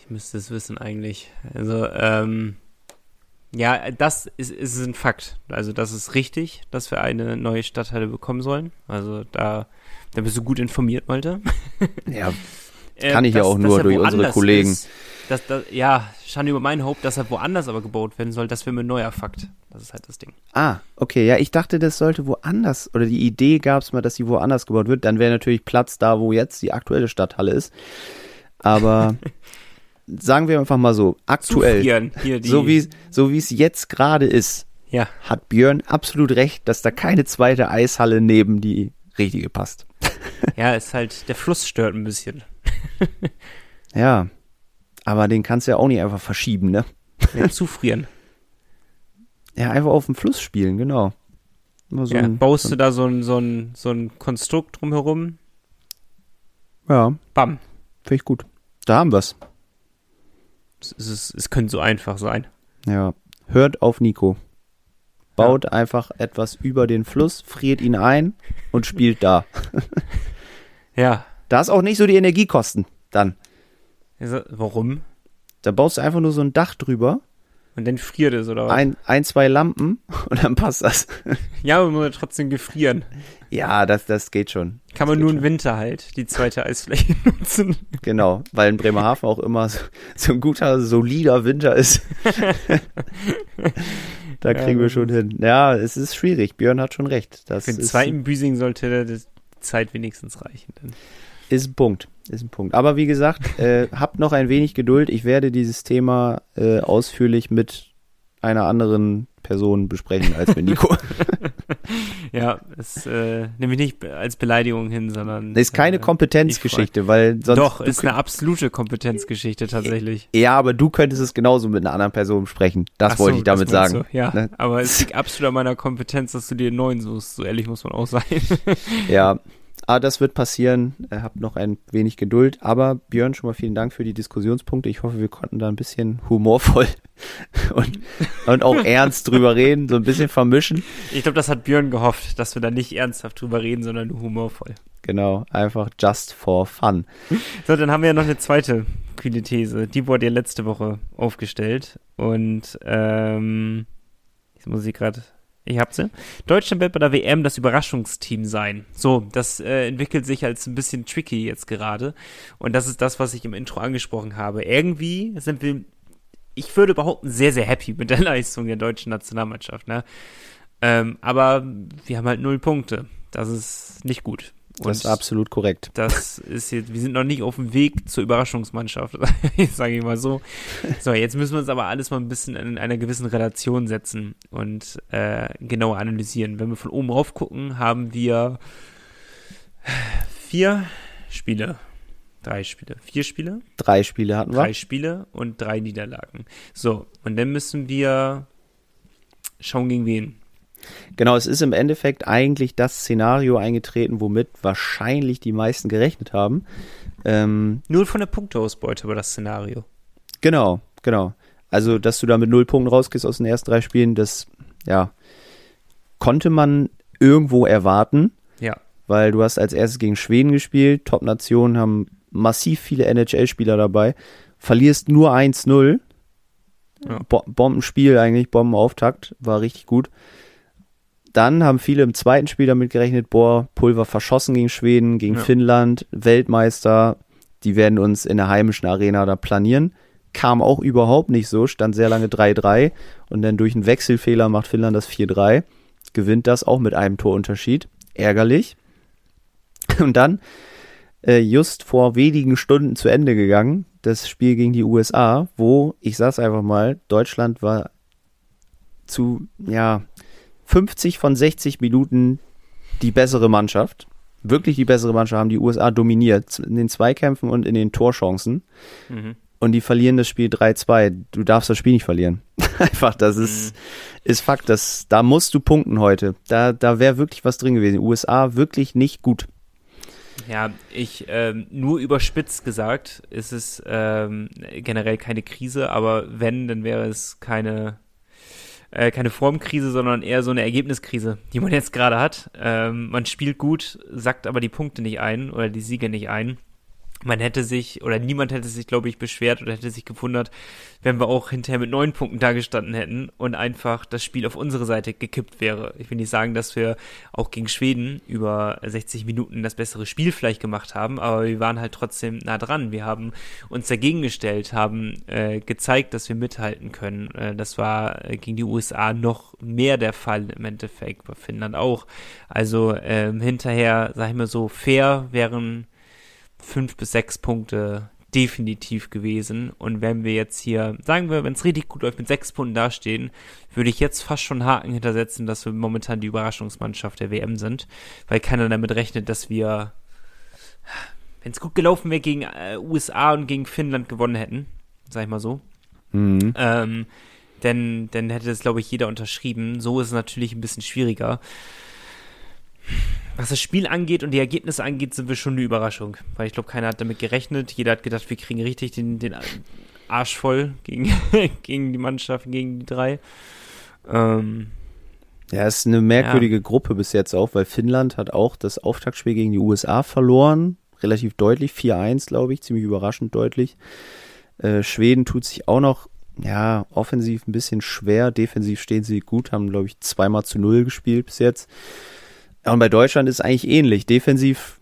Speaker 1: ich müsste es wissen eigentlich. Also, ähm, ja, das ist, ist ein Fakt. Also, das ist richtig, dass wir eine neue Stadtteile bekommen sollen. Also, da, da bist du gut informiert, Malte.
Speaker 2: Ja, kann ich äh, ja auch nur durch unsere Kollegen. Ist,
Speaker 1: das, das, ja, Schande über mein Haupt, dass er woanders aber gebaut werden soll, das wäre mir ein neuer Fakt. Das ist halt das Ding.
Speaker 2: Ah, okay. Ja, ich dachte, das sollte woanders, oder die Idee gab es mal, dass sie woanders gebaut wird. Dann wäre natürlich Platz da, wo jetzt die aktuelle Stadthalle ist. Aber sagen wir einfach mal so, aktuell,
Speaker 1: Hier
Speaker 2: so wie so es jetzt gerade ist,
Speaker 1: ja.
Speaker 2: hat Björn absolut recht, dass da keine zweite Eishalle neben die richtige passt.
Speaker 1: ja, ist halt, der Fluss stört ein bisschen.
Speaker 2: ja, aber den kannst du ja auch nicht einfach verschieben, ne?
Speaker 1: Ja, zufrieren.
Speaker 2: Ja, einfach auf dem Fluss spielen, genau.
Speaker 1: So ja, ein, baust so du da so ein, so, ein, so ein Konstrukt drumherum?
Speaker 2: Ja.
Speaker 1: Bam.
Speaker 2: Finde ich gut. Da haben wir's.
Speaker 1: Es, es, es könnte so einfach sein.
Speaker 2: Ja. Hört auf Nico. Baut ja. einfach etwas über den Fluss, friert ihn ein und spielt da.
Speaker 1: ja.
Speaker 2: Da ist auch nicht so die Energiekosten dann.
Speaker 1: Warum?
Speaker 2: Da baust du einfach nur so ein Dach drüber
Speaker 1: und dann friert es, oder was?
Speaker 2: Ein, ein zwei Lampen und dann passt das.
Speaker 1: Ja, aber man muss trotzdem gefrieren.
Speaker 2: Ja, das, das geht schon.
Speaker 1: Kann man nur im Winter halt die zweite Eisfläche nutzen.
Speaker 2: Genau, weil in Bremerhaven auch immer so, so ein guter, solider Winter ist. da kriegen ja, wir schon hin. Ja, es ist schwierig. Björn hat schon recht. Das
Speaker 1: für den zweiten Büsing sollte die Zeit wenigstens reichen. Dann.
Speaker 2: Ist ein Punkt. Ist ein Punkt. Aber wie gesagt, äh, habt noch ein wenig Geduld. Ich werde dieses Thema äh, ausführlich mit einer anderen Person besprechen als mit Nico.
Speaker 1: ja, es äh, nehme ich nicht als Beleidigung hin, sondern.
Speaker 2: Ist keine äh, Kompetenzgeschichte, weil sonst.
Speaker 1: Doch, ist eine absolute Kompetenzgeschichte tatsächlich.
Speaker 2: Ja, aber du könntest es genauso mit einer anderen Person besprechen. Das so, wollte ich damit sagen.
Speaker 1: Du. Ja, ne? aber es liegt absolut an meiner Kompetenz, dass du dir einen neuen suchst. So ehrlich muss man auch sein.
Speaker 2: ja, aber ah, das wird passieren. Habt noch ein wenig Geduld. Aber Björn, schon mal vielen Dank für die Diskussionspunkte. Ich hoffe, wir konnten da ein bisschen humorvoll und, und auch ernst drüber reden, so ein bisschen vermischen.
Speaker 1: Ich glaube, das hat Björn gehofft, dass wir da nicht ernsthaft drüber reden, sondern nur humorvoll.
Speaker 2: Genau, einfach just for fun.
Speaker 1: So, dann haben wir ja noch eine zweite kühle These. Die wurde ja letzte Woche aufgestellt. Und ähm, jetzt muss ich gerade ich hab sie. Deutschland wird bei der WM das Überraschungsteam sein. So, das äh, entwickelt sich als ein bisschen tricky jetzt gerade. Und das ist das, was ich im Intro angesprochen habe. Irgendwie sind wir, ich würde behaupten, sehr, sehr happy mit der Leistung der deutschen Nationalmannschaft. Ne? Ähm, aber wir haben halt null Punkte. Das ist nicht gut.
Speaker 2: Und das ist absolut korrekt.
Speaker 1: Das ist jetzt, wir sind noch nicht auf dem Weg zur Überraschungsmannschaft, sage ich mal so. So, jetzt müssen wir uns aber alles mal ein bisschen in einer gewissen Relation setzen und äh, genauer analysieren. Wenn wir von oben rauf gucken, haben wir vier Spiele. Drei Spiele. Vier Spiele?
Speaker 2: Drei Spiele hatten wir.
Speaker 1: Drei Spiele und drei Niederlagen. So, und dann müssen wir schauen, gegen wen.
Speaker 2: Genau, es ist im Endeffekt eigentlich das Szenario eingetreten, womit wahrscheinlich die meisten gerechnet haben.
Speaker 1: Ähm, Nur von der Punkteausbeute war das Szenario.
Speaker 2: Genau, genau. Also, dass du da mit null Punkten rausgehst aus den ersten drei Spielen, das, ja, konnte man irgendwo erwarten.
Speaker 1: Ja.
Speaker 2: Weil du hast als erstes gegen Schweden gespielt, Top-Nationen haben massiv viele NHL-Spieler dabei, verlierst nur 1-0. Ja. Bombenspiel eigentlich, Bombenauftakt, war richtig gut dann haben viele im zweiten Spiel damit gerechnet, boah, Pulver verschossen gegen Schweden, gegen ja. Finnland, Weltmeister, die werden uns in der heimischen Arena da planieren. Kam auch überhaupt nicht so, stand sehr lange 3-3 und dann durch einen Wechselfehler macht Finnland das 4-3, gewinnt das auch mit einem Torunterschied. Ärgerlich. Und dann, äh, just vor wenigen Stunden zu Ende gegangen, das Spiel gegen die USA, wo, ich sag's einfach mal, Deutschland war zu, ja, 50 von 60 Minuten die bessere Mannschaft. Wirklich die bessere Mannschaft haben die USA dominiert in den Zweikämpfen und in den Torchancen. Mhm. Und die verlieren das Spiel 3-2. Du darfst das Spiel nicht verlieren. Einfach, das ist, mhm. ist Fakt. Das, da musst du punkten heute. Da, da wäre wirklich was drin gewesen. Die USA wirklich nicht gut.
Speaker 1: Ja, ich, ähm, nur überspitzt gesagt, ist es ähm, generell keine Krise, aber wenn, dann wäre es keine äh, keine Formkrise, sondern eher so eine Ergebniskrise, die man jetzt gerade hat. Ähm, man spielt gut, sackt aber die Punkte nicht ein oder die Siege nicht ein man hätte sich oder niemand hätte sich, glaube ich, beschwert oder hätte sich gewundert, wenn wir auch hinterher mit neun Punkten dagestanden hätten und einfach das Spiel auf unsere Seite gekippt wäre. Ich will nicht sagen, dass wir auch gegen Schweden über 60 Minuten das bessere Spiel vielleicht gemacht haben, aber wir waren halt trotzdem nah dran. Wir haben uns dagegen gestellt, haben äh, gezeigt, dass wir mithalten können. Äh, das war äh, gegen die USA noch mehr der Fall im Endeffekt, bei Finnland auch. Also ähm, hinterher, sag ich mal so, fair wären fünf bis sechs Punkte definitiv gewesen. Und wenn wir jetzt hier, sagen wir, wenn es richtig gut läuft, mit sechs Punkten dastehen, würde ich jetzt fast schon Haken hintersetzen, dass wir momentan die Überraschungsmannschaft der WM sind, weil keiner damit rechnet, dass wir, wenn es gut gelaufen wäre, gegen äh, USA und gegen Finnland gewonnen hätten, sag ich mal so. Mhm. Ähm, denn dann hätte das, glaube ich, jeder unterschrieben. So ist es natürlich ein bisschen schwieriger was das Spiel angeht und die Ergebnisse angeht, sind wir schon eine Überraschung. Weil ich glaube, keiner hat damit gerechnet. Jeder hat gedacht, wir kriegen richtig den, den Arsch voll gegen, gegen die Mannschaft, gegen die drei. Ähm,
Speaker 2: ja, es ist eine merkwürdige ja. Gruppe bis jetzt auch, weil Finnland hat auch das Auftaktspiel gegen die USA verloren. Relativ deutlich, 4-1, glaube ich, ziemlich überraschend deutlich. Äh, Schweden tut sich auch noch, ja, offensiv ein bisschen schwer. Defensiv stehen sie gut, haben, glaube ich, zweimal zu null gespielt bis jetzt. Ja, und bei Deutschland ist es eigentlich ähnlich. Defensiv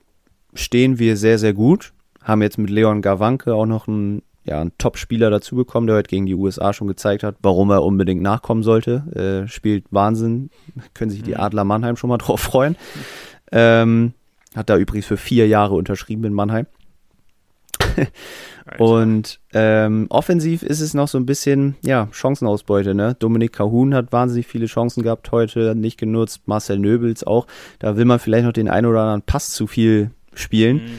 Speaker 2: stehen wir sehr, sehr gut. Haben jetzt mit Leon Gawanke auch noch einen, ja, einen Top-Spieler dazu bekommen, der heute gegen die USA schon gezeigt hat, warum er unbedingt nachkommen sollte. Äh, spielt Wahnsinn. Können sich die mhm. Adler Mannheim schon mal drauf freuen. Ähm, hat da übrigens für vier Jahre unterschrieben in Mannheim. Und ähm, offensiv ist es noch so ein bisschen, ja, Chancenausbeute, ne? Dominik Kahun hat wahnsinnig viele Chancen gehabt heute, nicht genutzt, Marcel Nöbels auch. Da will man vielleicht noch den einen oder anderen Pass zu viel spielen. Mhm.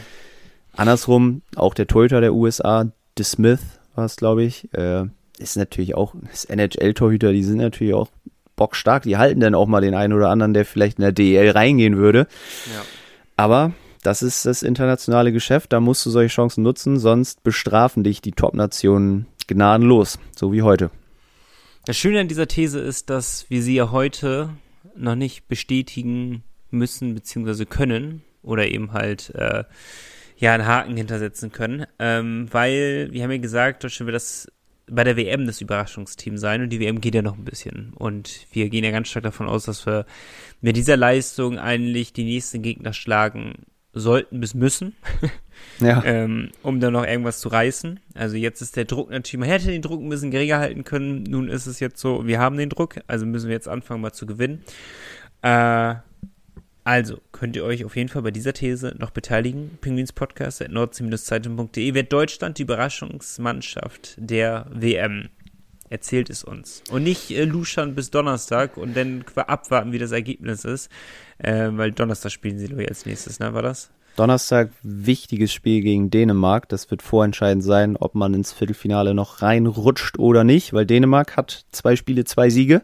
Speaker 2: Andersrum, auch der Torhüter der USA, De Smith war es, glaube ich, äh, ist natürlich auch, das NHL-Torhüter, die sind natürlich auch bockstark, die halten dann auch mal den einen oder anderen, der vielleicht in der DEL reingehen würde. Ja. Aber das ist das internationale Geschäft, da musst du solche Chancen nutzen, sonst bestrafen dich die Top-Nationen gnadenlos, so wie heute.
Speaker 1: Das Schöne an dieser These ist, dass wir sie ja heute noch nicht bestätigen müssen bzw. können oder eben halt äh, ja einen Haken hintersetzen können, ähm, weil wir haben ja gesagt, Deutschland wird das bei der WM das Überraschungsteam sein und die WM geht ja noch ein bisschen und wir gehen ja ganz stark davon aus, dass wir mit dieser Leistung eigentlich die nächsten Gegner schlagen sollten bis müssen, ja. ähm, um dann noch irgendwas zu reißen. Also jetzt ist der Druck natürlich, man hätte den Druck ein bisschen geringer halten können. Nun ist es jetzt so, wir haben den Druck, also müssen wir jetzt anfangen mal zu gewinnen. Äh, also könnt ihr euch auf jeden Fall bei dieser These noch beteiligen. Penguins Podcast at nordsee-zeitung.de wird Deutschland die Überraschungsmannschaft der WM erzählt es uns. Und nicht äh, luschern bis Donnerstag und dann abwarten, wie das Ergebnis ist. Äh, weil Donnerstag spielen sie, ich, als nächstes, ne? War das?
Speaker 2: Donnerstag wichtiges Spiel gegen Dänemark. Das wird vorentscheidend sein, ob man ins Viertelfinale noch reinrutscht oder nicht, weil Dänemark hat zwei Spiele, zwei Siege.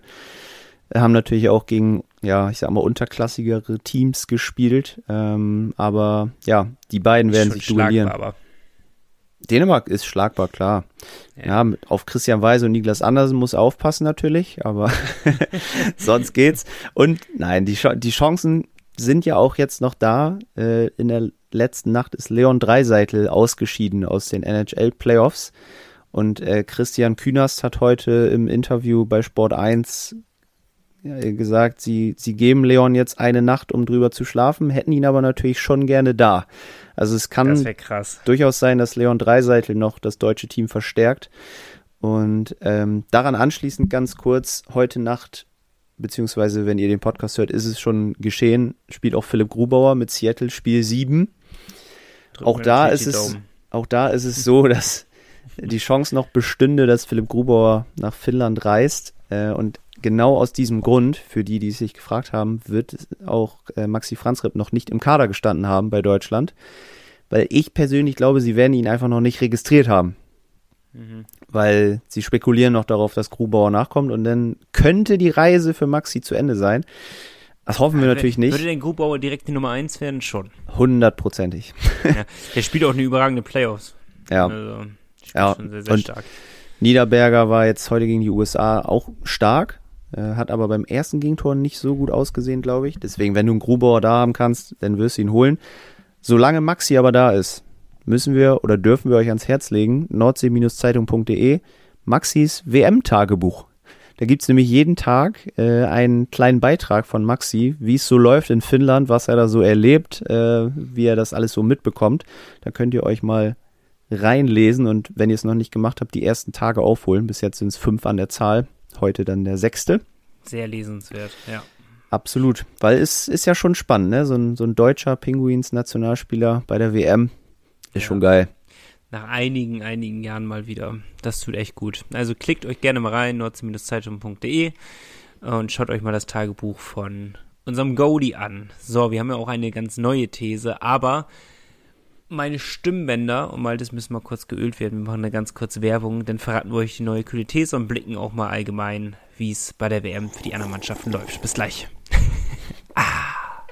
Speaker 2: Haben natürlich auch gegen, ja, ich sag mal, unterklassigere Teams gespielt. Ähm, aber ja, die beiden werden sich duellieren. Aber. Dänemark ist schlagbar, klar. Ja, ja auf Christian Weise und Niklas Andersen muss aufpassen natürlich, aber sonst geht's. Und nein, die, die Chancen sind ja auch jetzt noch da. Äh, in der letzten Nacht ist Leon Dreiseitel ausgeschieden aus den NHL-Playoffs. Und äh, Christian Künast hat heute im Interview bei Sport 1 gesagt, sie, sie geben Leon jetzt eine Nacht, um drüber zu schlafen, hätten ihn aber natürlich schon gerne da. Also es kann durchaus sein, dass Leon Dreiseitel noch das deutsche Team verstärkt. Und ähm, daran anschließend ganz kurz, heute Nacht, beziehungsweise wenn ihr den Podcast hört, ist es schon geschehen, spielt auch Philipp Grubauer mit Seattle Spiel 7. auch da ist es, auch da ist es so, dass die Chance noch bestünde, dass Philipp Grubauer nach Finnland reist. Äh, und genau aus diesem Grund, für die, die sich gefragt haben, wird auch äh, Maxi Franzrepp noch nicht im Kader gestanden haben bei Deutschland. Weil ich persönlich glaube, sie werden ihn einfach noch nicht registriert haben. Mhm. Weil sie spekulieren noch darauf, dass Grubauer nachkommt und dann könnte die Reise für Maxi zu Ende sein. Das hoffen wir natürlich nicht.
Speaker 1: Würde denn Grubauer direkt die Nummer 1 werden? Schon.
Speaker 2: Hundertprozentig.
Speaker 1: Ja, der spielt auch eine überragende Playoffs.
Speaker 2: Ja. Also, ja. Schon sehr, sehr und stark. Niederberger war jetzt heute gegen die USA auch stark. Äh, hat aber beim ersten Gegentor nicht so gut ausgesehen, glaube ich. Deswegen, wenn du einen Grubauer da haben kannst, dann wirst du ihn holen. Solange Maxi aber da ist, müssen wir oder dürfen wir euch ans Herz legen, nordsee-zeitung.de, Maxis WM-Tagebuch. Da gibt's nämlich jeden Tag äh, einen kleinen Beitrag von Maxi, wie es so läuft in Finnland, was er da so erlebt, äh, wie er das alles so mitbekommt. Da könnt ihr euch mal reinlesen und wenn ihr es noch nicht gemacht habt, die ersten Tage aufholen. Bis jetzt sind es fünf an der Zahl. Heute dann der sechste.
Speaker 1: Sehr lesenswert, ja.
Speaker 2: Absolut, weil es ist ja schon spannend, ne? So ein, so ein deutscher Pinguins-Nationalspieler bei der WM ist ja. schon geil.
Speaker 1: nach einigen, einigen Jahren mal wieder. Das tut echt gut. Also klickt euch gerne mal rein, nordsee-zeitung.de und schaut euch mal das Tagebuch von unserem Goldie an. So, wir haben ja auch eine ganz neue These, aber meine Stimmbänder, und mal das müssen mal kurz geölt werden, wir machen eine ganz kurze Werbung, dann verraten wir euch die neue These und blicken auch mal allgemein, wie es bei der WM für die anderen Mannschaften läuft. Bis gleich. ah.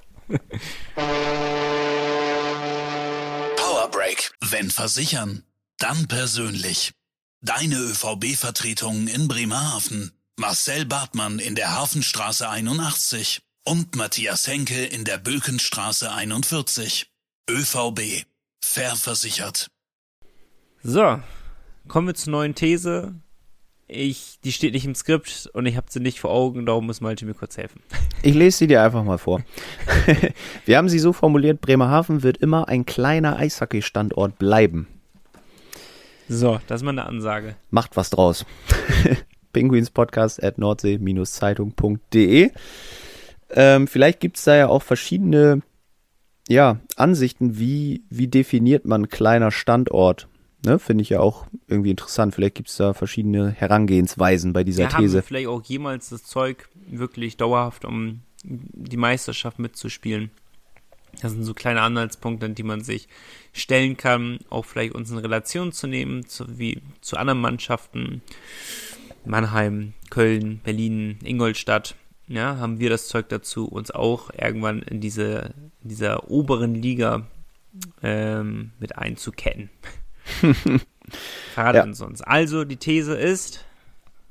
Speaker 3: Power Break. Wenn versichern, dann persönlich. Deine ÖVB-Vertretung in Bremerhaven. Marcel Bartmann in der Hafenstraße 81 und Matthias Henke in der Bökenstraße 41. ÖVB. Fair versichert.
Speaker 1: So, kommen wir zur neuen These. Ich, die steht nicht im Skript und ich habe sie nicht vor Augen, darum muss Malte mir kurz helfen.
Speaker 2: Ich lese sie dir einfach mal vor. Wir haben sie so formuliert, Bremerhaven wird immer ein kleiner Eishockey-Standort bleiben.
Speaker 1: So, das ist mal eine Ansage.
Speaker 2: Macht was draus. Penguinspodcast at nordsee-zeitung.de ähm, Vielleicht gibt es da ja auch verschiedene ja, Ansichten, wie, wie definiert man kleiner Standort? Ne, Finde ich ja auch irgendwie interessant. Vielleicht gibt es da verschiedene Herangehensweisen bei dieser
Speaker 1: ja,
Speaker 2: These.
Speaker 1: Haben vielleicht auch jemals das Zeug wirklich dauerhaft, um die Meisterschaft mitzuspielen. Das sind so kleine Anhaltspunkte, an die man sich stellen kann, auch vielleicht uns in Relation zu nehmen, zu, wie zu anderen Mannschaften. Mannheim, Köln, Berlin, Ingolstadt ja, haben wir das Zeug dazu, uns auch irgendwann in diese, in dieser oberen Liga ähm, mit einzuketten. Verratet ja. uns uns. Also, die These ist: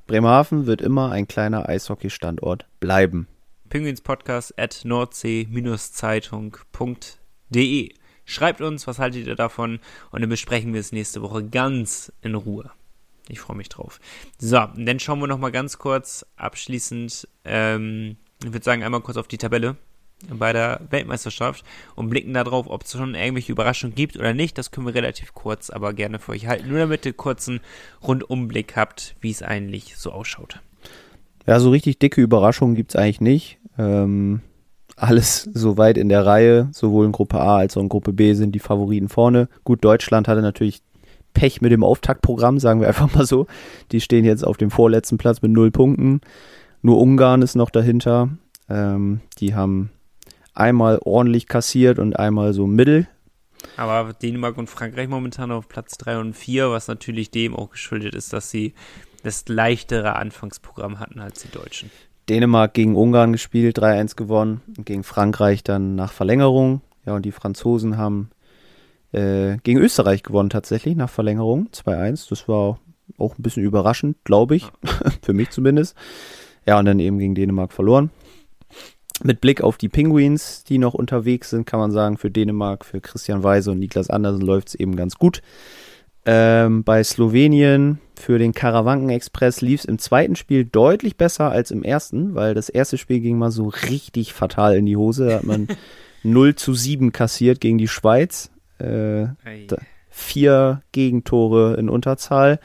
Speaker 2: Bremerhaven wird immer ein kleiner Eishockey-Standort bleiben.
Speaker 1: Penguins Podcast at nordsee-zeitung.de. Schreibt uns, was haltet ihr davon? Und dann besprechen wir es nächste Woche ganz in Ruhe. Ich freue mich drauf. So, dann schauen wir noch mal ganz kurz abschließend, ähm, ich würde sagen, einmal kurz auf die Tabelle bei der Weltmeisterschaft und blicken darauf, ob es schon irgendwelche Überraschungen gibt oder nicht. Das können wir relativ kurz, aber gerne für euch halten. Nur damit ihr kurzen Rundumblick habt, wie es eigentlich so ausschaut.
Speaker 2: Ja, so richtig dicke Überraschungen gibt es eigentlich nicht. Ähm, alles soweit in der Reihe, sowohl in Gruppe A als auch in Gruppe B sind die Favoriten vorne. Gut, Deutschland hatte natürlich Pech mit dem Auftaktprogramm, sagen wir einfach mal so. Die stehen jetzt auf dem vorletzten Platz mit null Punkten. Nur Ungarn ist noch dahinter. Ähm, die haben einmal ordentlich kassiert und einmal so mittel.
Speaker 1: Aber Dänemark und Frankreich momentan auf Platz 3 und 4, was natürlich dem auch geschuldet ist, dass sie das leichtere Anfangsprogramm hatten als die Deutschen.
Speaker 2: Dänemark gegen Ungarn gespielt, 3-1 gewonnen, gegen Frankreich dann nach Verlängerung. Ja, und die Franzosen haben äh, gegen Österreich gewonnen tatsächlich nach Verlängerung 2-1. Das war auch ein bisschen überraschend, glaube ich, für mich zumindest. Ja, und dann eben gegen Dänemark verloren. Mit Blick auf die Penguins, die noch unterwegs sind, kann man sagen, für Dänemark, für Christian Weise und Niklas Andersen läuft es eben ganz gut. Ähm, bei Slowenien für den Karawanken Express lief es im zweiten Spiel deutlich besser als im ersten, weil das erste Spiel ging mal so richtig fatal in die Hose. Da hat man 0 zu 7 kassiert gegen die Schweiz. Äh, vier Gegentore in Unterzahl.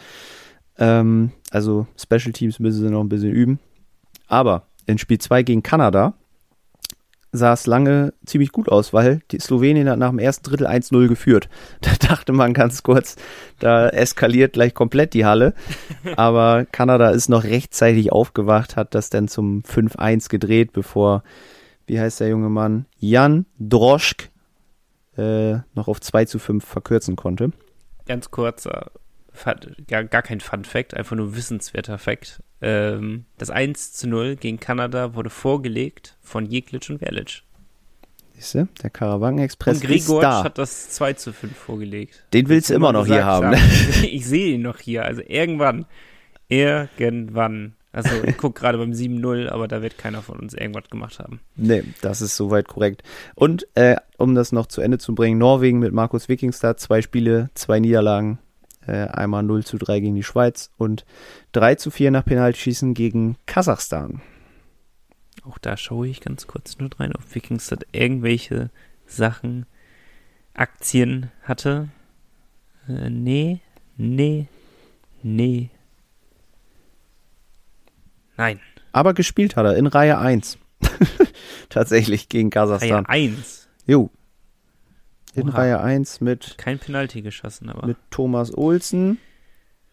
Speaker 2: Ähm, also Special Teams müssen sie noch ein bisschen üben. Aber in Spiel 2 gegen Kanada sah es lange ziemlich gut aus, weil die Slowenien hat nach dem ersten Drittel 1-0 geführt. Da dachte man ganz kurz, da eskaliert gleich komplett die Halle. Aber Kanada ist noch rechtzeitig aufgewacht, hat das dann zum 5-1 gedreht, bevor, wie heißt der junge Mann? Jan Droschk äh, noch auf 2 zu 5 verkürzen konnte.
Speaker 1: Ganz kurzer, gar, gar kein Fun Fact, einfach nur wissenswerter Fact. Ähm, das 1 zu 0 gegen Kanada wurde vorgelegt von Jeglitsch und Verlic.
Speaker 2: Siehste, der Karawan Express
Speaker 1: und Grigorc ist da. hat das 2 zu 5 vorgelegt.
Speaker 2: Den willst du immer noch hier haben. Ne?
Speaker 1: Ich sehe ihn noch hier. Also irgendwann, irgendwann also ich gucke gerade beim 7-0, aber da wird keiner von uns irgendwas gemacht haben.
Speaker 2: Nee, das ist soweit korrekt. Und äh, um das noch zu Ende zu bringen, Norwegen mit Markus Wikingstad, zwei Spiele, zwei Niederlagen. Äh, einmal 0 zu 3 gegen die Schweiz und 3 zu 4 nach Penaltschießen gegen Kasachstan.
Speaker 1: Auch da schaue ich ganz kurz nur rein, ob Wikingstad irgendwelche Sachen, Aktien hatte. Äh, nee, nee, nee, Nein.
Speaker 2: Aber gespielt hat er in Reihe 1. Tatsächlich gegen Kasachstan.
Speaker 1: Reihe 1?
Speaker 2: Jo. in Oha. Reihe 1 mit.
Speaker 1: Kein Penalty geschossen, aber.
Speaker 2: Mit Thomas Olsen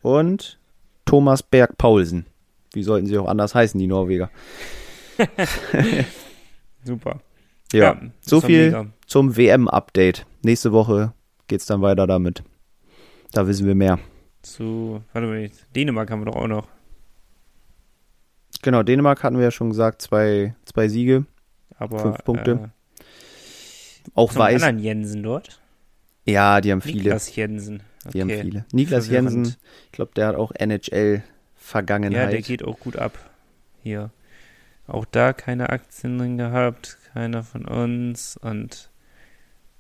Speaker 2: und Thomas Berg-Paulsen. Wie sollten sie auch anders heißen, die Norweger?
Speaker 1: Super.
Speaker 2: Ja, ja so viel mega. zum WM-Update. Nächste Woche geht es dann weiter damit. Da wissen wir mehr.
Speaker 1: Zu, warte mal, Dänemark haben wir doch auch noch.
Speaker 2: Genau, Dänemark hatten wir ja schon gesagt, zwei, zwei Siege.
Speaker 1: Aber,
Speaker 2: fünf Punkte.
Speaker 1: Äh,
Speaker 2: auch weiß.
Speaker 1: anderen Jensen dort?
Speaker 2: Ja, die haben viele.
Speaker 1: Niklas Jensen.
Speaker 2: Okay. Die haben viele. Niklas Jensen, ich glaube, der hat auch NHL-Vergangenheit.
Speaker 1: Ja, der geht auch gut ab. Hier. Auch da keine Aktien drin gehabt, keiner von uns. Und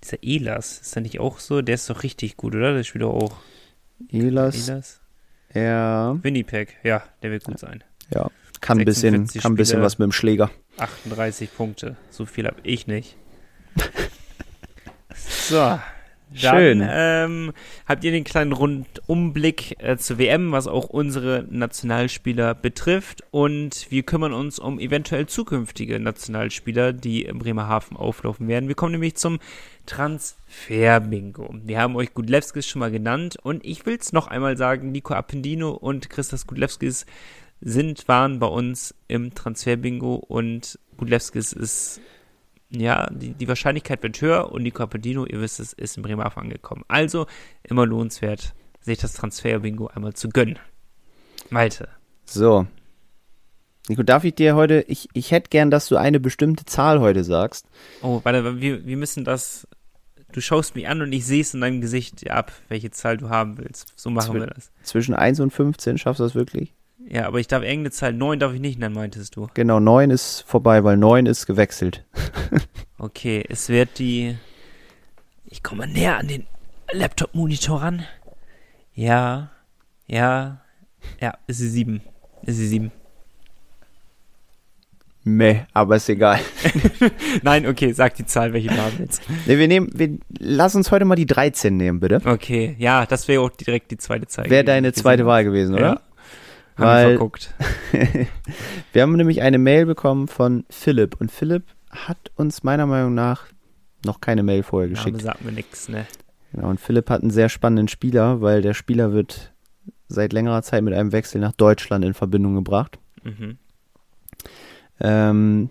Speaker 1: dieser Elas, ist der nicht auch so? Der ist doch richtig gut, oder? Der spielt doch auch.
Speaker 2: Elas? Elas? Ja.
Speaker 1: Winnipeg, ja, der wird gut sein.
Speaker 2: Ja, kann ein bisschen, kann ein bisschen was mit dem Schläger.
Speaker 1: 38 Punkte, so viel habe ich nicht. so, dann, Schön. Ähm, habt ihr den kleinen Rundumblick äh, zur WM, was auch unsere Nationalspieler betrifft. Und wir kümmern uns um eventuell zukünftige Nationalspieler, die im Bremerhaven auflaufen werden. Wir kommen nämlich zum Transfer-Bingo. Wir haben euch Gudlewskis schon mal genannt. Und ich will es noch einmal sagen, Nico Appendino und Christas Gudlewskis sind, waren bei uns im Transfer-Bingo. Und Gudlewskis ist ja, die, die Wahrscheinlichkeit wird höher und Nico Appendino, ihr wisst es, ist in Bremerhaven angekommen. Also immer lohnenswert, sich das Transfer-Bingo einmal zu gönnen. Malte.
Speaker 2: So. Nico, darf ich dir heute, ich, ich hätte gern, dass du eine bestimmte Zahl heute sagst.
Speaker 1: Oh, warte, wir, wir müssen das, du schaust mich an und ich sehe es in deinem Gesicht ab, welche Zahl du haben willst. So machen Zw wir das.
Speaker 2: Zwischen 1 und 15, schaffst du das wirklich?
Speaker 1: Ja, aber ich darf irgendeine Zahl, 9 darf ich nicht nennen, meintest du.
Speaker 2: Genau, 9 ist vorbei, weil 9 ist gewechselt.
Speaker 1: okay, es wird die. Ich komme näher an den Laptop-Monitor ran. Ja, ja, ja, ist sie 7. Ist sie 7.
Speaker 2: Meh, aber ist egal.
Speaker 1: Nein, okay, sag die Zahl, welche du haben willst.
Speaker 2: Nee, wir nehmen, wir, lass uns heute mal die 13 nehmen, bitte.
Speaker 1: Okay, ja, das wäre auch direkt die zweite Zahl.
Speaker 2: Wäre deine zweite Wahl gewesen, oder? Ja.
Speaker 1: Haben Weil, wir verguckt.
Speaker 2: wir haben nämlich eine Mail bekommen von Philipp und Philipp hat uns meiner Meinung nach noch keine Mail vorher geschickt.
Speaker 1: Name sagt mir nichts, ne?
Speaker 2: Genau, und Philipp hat einen sehr spannenden Spieler, weil der Spieler wird seit längerer Zeit mit einem Wechsel nach Deutschland in Verbindung gebracht. Mhm. Ähm,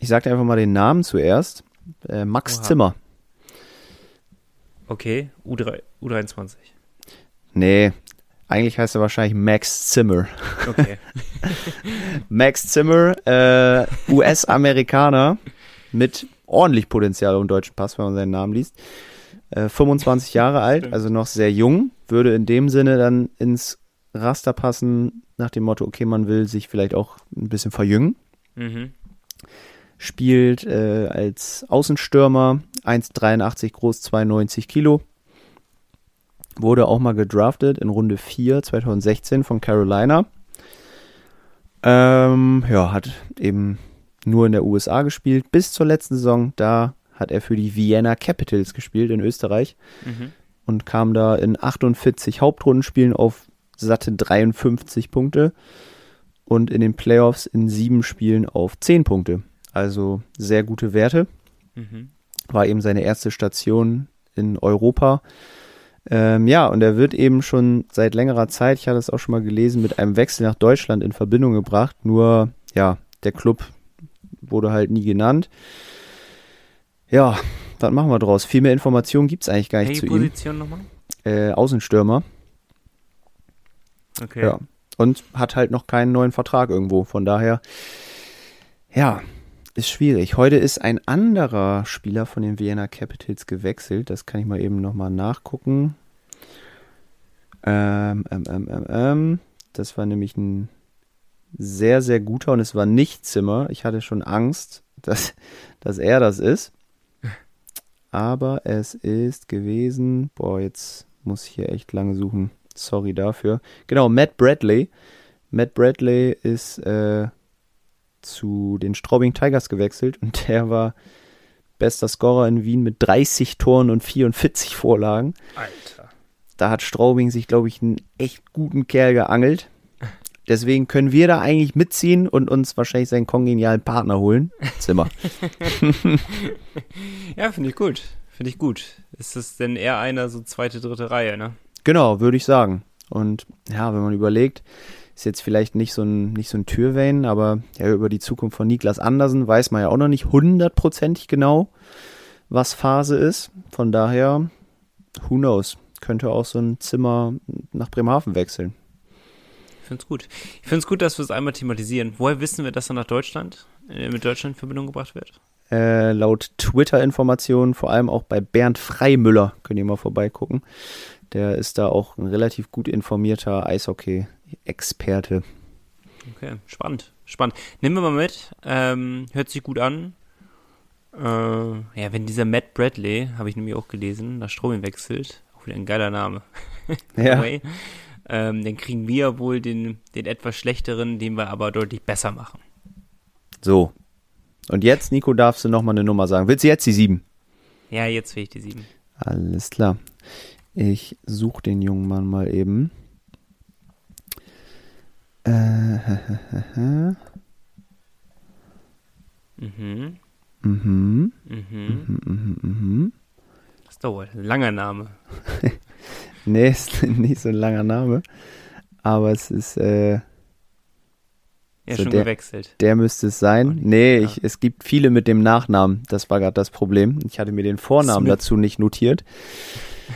Speaker 2: ich sage einfach mal den Namen zuerst. Äh, Max Oha. Zimmer.
Speaker 1: Okay, U3, U23.
Speaker 2: Nee, eigentlich heißt er wahrscheinlich Max Zimmer.
Speaker 1: Okay.
Speaker 2: Max Zimmer, äh, US-Amerikaner mit ordentlich Potenzial im deutschen Pass, wenn man seinen Namen liest. Äh, 25 Jahre alt, also noch sehr jung, würde in dem Sinne dann ins Raster passen, nach dem Motto, okay, man will sich vielleicht auch ein bisschen verjüngen. Mhm. Spielt äh, als Außenstürmer, 1,83 groß, 92 Kilo Wurde auch mal gedraftet in Runde 4 2016 von Carolina. Ähm, ja, hat eben nur in der USA gespielt bis zur letzten Saison. Da hat er für die Vienna Capitals gespielt in Österreich mhm. und kam da in 48 Hauptrundenspielen auf satte 53 Punkte und in den Playoffs in sieben Spielen auf 10 Punkte. Also sehr gute Werte. Mhm. War eben seine erste Station in Europa. Ähm, ja, und er wird eben schon seit längerer Zeit, ich hatte es auch schon mal gelesen, mit einem Wechsel nach Deutschland in Verbindung gebracht. Nur, ja, der Club wurde halt nie genannt. Ja, was machen wir draus? Viel mehr Informationen gibt es eigentlich gar nicht Welche zu
Speaker 1: Position ihm. nochmal?
Speaker 2: Äh, Außenstürmer.
Speaker 1: Okay.
Speaker 2: Ja. Und hat halt noch keinen neuen Vertrag irgendwo. Von daher, ja, ist schwierig. Heute ist ein anderer Spieler von den Vienna Capitals gewechselt. Das kann ich mal eben nochmal nachgucken. Ähm, ähm, ähm, ähm, ähm, das war nämlich ein sehr, sehr guter und es war nicht Zimmer. Ich hatte schon Angst, dass, dass er das ist. Aber es ist gewesen. Boah, jetzt muss ich hier echt lange suchen. Sorry dafür. Genau, Matt Bradley. Matt Bradley ist äh, zu den Straubing Tigers gewechselt und der war bester Scorer in Wien mit 30 Toren und 44 Vorlagen.
Speaker 1: Alter.
Speaker 2: Da hat Straubing sich, glaube ich, einen echt guten Kerl geangelt. Deswegen können wir da eigentlich mitziehen und uns wahrscheinlich seinen kongenialen Partner holen. Zimmer.
Speaker 1: ja, finde ich gut. Finde ich gut. Ist das denn eher einer so zweite, dritte Reihe, ne?
Speaker 2: Genau, würde ich sagen. Und ja, wenn man überlegt, ist jetzt vielleicht nicht so ein, nicht so ein Türwein, aber ja, über die Zukunft von Niklas Andersen weiß man ja auch noch nicht hundertprozentig genau, was Phase ist. Von daher, who knows? Könnte auch so ein Zimmer nach Bremerhaven wechseln.
Speaker 1: Ich finde es gut. Ich finde es gut, dass wir es einmal thematisieren. Woher wissen wir, dass er nach Deutschland, äh, mit Deutschland in Verbindung gebracht wird?
Speaker 2: Äh, laut Twitter-Informationen, vor allem auch bei Bernd Freimüller, könnt ihr mal vorbeigucken. Der ist da auch ein relativ gut informierter Eishockey-Experte.
Speaker 1: Okay, spannend, spannend. Nehmen wir mal mit. Ähm, hört sich gut an. Äh, ja, wenn dieser Matt Bradley, habe ich nämlich auch gelesen, nach Strom wechselt, auch wieder ein geiler Name.
Speaker 2: ja.
Speaker 1: ähm, dann kriegen wir wohl den, den etwas schlechteren, den wir aber deutlich besser machen.
Speaker 2: So, und jetzt, Nico, darfst du nochmal eine Nummer sagen. Willst du jetzt die 7?
Speaker 1: Ja, jetzt will ich die 7.
Speaker 2: Alles klar. Ich suche den jungen Mann mal eben. Äh, mhm.
Speaker 1: Mhm.
Speaker 2: Mhm.
Speaker 1: Mhm.
Speaker 2: Mhm. Mhm.
Speaker 1: Das dauert. Ein langer Name.
Speaker 2: nee, ist nicht so ein langer Name. Aber es ist, äh,
Speaker 1: ja,
Speaker 2: so
Speaker 1: schon
Speaker 2: der,
Speaker 1: gewechselt.
Speaker 2: Der müsste es sein. Nee, ich, es gibt viele mit dem Nachnamen. Das war gerade das Problem. Ich hatte mir den Vornamen Smith. dazu nicht notiert.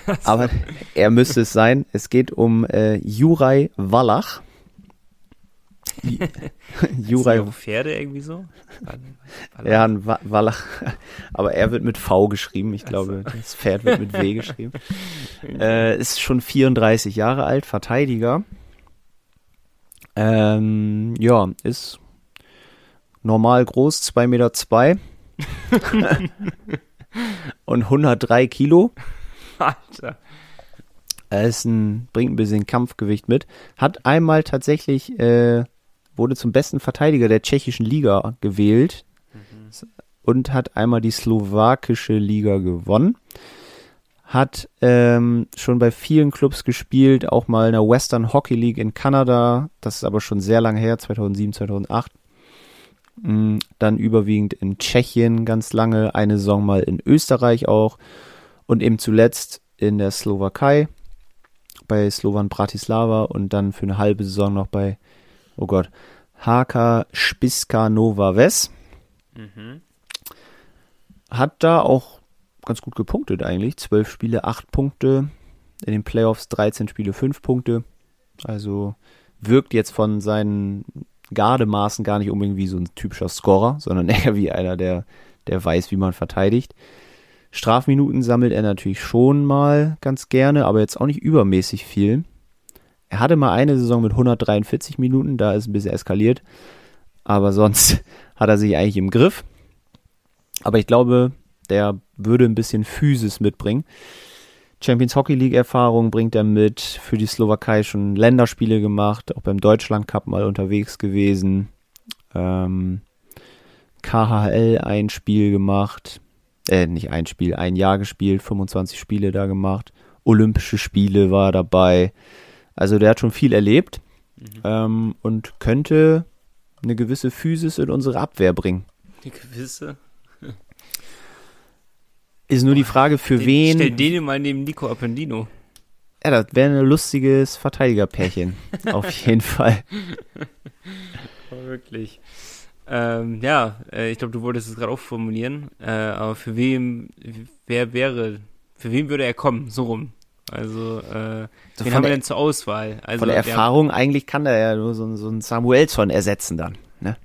Speaker 2: Aber er müsste es sein. Es geht um äh, Juraj Wallach.
Speaker 1: Juraj. Pferde irgendwie so?
Speaker 2: Wallach. Ja, ein Wallach. Aber er wird mit V geschrieben. Ich glaube, also. das Pferd wird mit W geschrieben. äh, ist schon 34 Jahre alt, Verteidiger. Ähm, ja, ist normal groß, 2,2 Meter zwei und 103 Kilo.
Speaker 1: Alter.
Speaker 2: Er ist ein, bringt ein bisschen Kampfgewicht mit. Hat einmal tatsächlich, äh, wurde zum besten Verteidiger der tschechischen Liga gewählt mhm. und hat einmal die slowakische Liga gewonnen hat ähm, schon bei vielen Clubs gespielt, auch mal in der Western Hockey League in Kanada, das ist aber schon sehr lange her, 2007, 2008. Mhm, dann überwiegend in Tschechien ganz lange, eine Saison mal in Österreich auch und eben zuletzt in der Slowakei bei Slovan Bratislava und dann für eine halbe Saison noch bei, oh Gott, HK Spiska Nova Ves. Mhm. Hat da auch ganz gut gepunktet eigentlich. Zwölf Spiele, acht Punkte. In den Playoffs 13 Spiele, fünf Punkte. Also wirkt jetzt von seinen Gardemaßen gar nicht unbedingt wie so ein typischer Scorer, sondern eher wie einer, der, der weiß, wie man verteidigt. Strafminuten sammelt er natürlich schon mal ganz gerne, aber jetzt auch nicht übermäßig viel. Er hatte mal eine Saison mit 143 Minuten, da ist ein bisschen eskaliert. Aber sonst hat er sich eigentlich im Griff. Aber ich glaube, der würde ein bisschen Physis mitbringen. Champions Hockey League Erfahrung bringt er mit, für die Slowakei schon Länderspiele gemacht, auch beim Deutschland Cup mal unterwegs gewesen. Ähm, KHL ein Spiel gemacht, äh, nicht ein Spiel, ein Jahr gespielt, 25 Spiele da gemacht. Olympische Spiele war dabei. Also der hat schon viel erlebt mhm. ähm, und könnte eine gewisse Physis in unsere Abwehr bringen.
Speaker 1: Eine gewisse?
Speaker 2: Ist nur die Frage, für
Speaker 1: den,
Speaker 2: wen.
Speaker 1: Stell den mal neben Nico Appendino.
Speaker 2: Ja, das wäre ein lustiges Verteidigerpärchen. auf jeden Fall.
Speaker 1: Oh, wirklich. Ähm, ja, äh, ich glaube, du wolltest es gerade auch formulieren. Äh, aber für wem, wer wäre, für wen würde er kommen? So rum. Also, äh, so wen haben wir denn zur Auswahl? Also,
Speaker 2: von der Erfahrung, der, eigentlich kann er ja nur so, so einen Samuelsson ersetzen dann. Ne?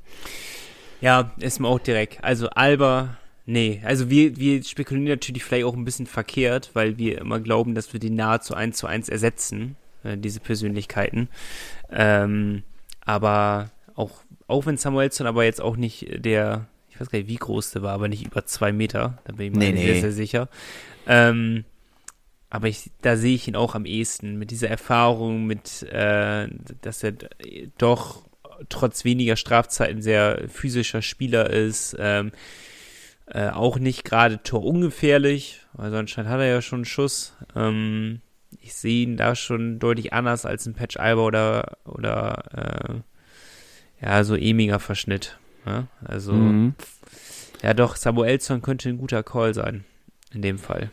Speaker 1: Ja, ist mir auch direkt. Also Alba, Nee, also wir, wir spekulieren natürlich vielleicht auch ein bisschen verkehrt, weil wir immer glauben, dass wir die nahezu eins zu eins ersetzen, äh, diese Persönlichkeiten. Ähm, aber auch, auch wenn Samuelson aber jetzt auch nicht der, ich weiß gar nicht, wie groß der war, aber nicht über zwei Meter, da bin ich mir nee, sehr, nee. sehr sicher. Ähm, aber ich, da sehe ich ihn auch am ehesten mit dieser Erfahrung, mit, äh, dass er doch trotz weniger Strafzeiten sehr physischer Spieler ist. Ähm, äh, auch nicht gerade torungefährlich, also anscheinend hat er ja schon einen Schuss. Ähm, ich sehe ihn da schon deutlich anders als ein Patch Alba oder, oder äh, ja, so emiger Verschnitt. Ja? Also, mhm. ja doch, Samuelson könnte ein guter Call sein. In dem Fall.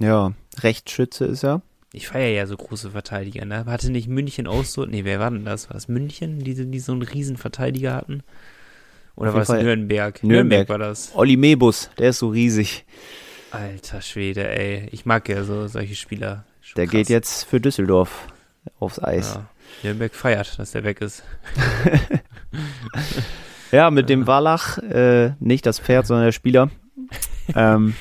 Speaker 2: Ja, Rechtsschütze ist er.
Speaker 1: Ich feiere ja so große Verteidiger. Ne? Hatte nicht München auch so? Nee, wer war denn das? War das München, die, die so einen riesen Verteidiger hatten? Oder war es Nürnberg?
Speaker 2: Nürnberg? Nürnberg war das. Olli Mebus, der ist so riesig.
Speaker 1: Alter Schwede, ey. Ich mag ja so solche Spieler.
Speaker 2: Schon der krass. geht jetzt für Düsseldorf aufs Eis. Ja.
Speaker 1: Nürnberg feiert, dass der weg ist.
Speaker 2: ja, mit dem Wallach, äh, nicht das Pferd, sondern der Spieler. ähm,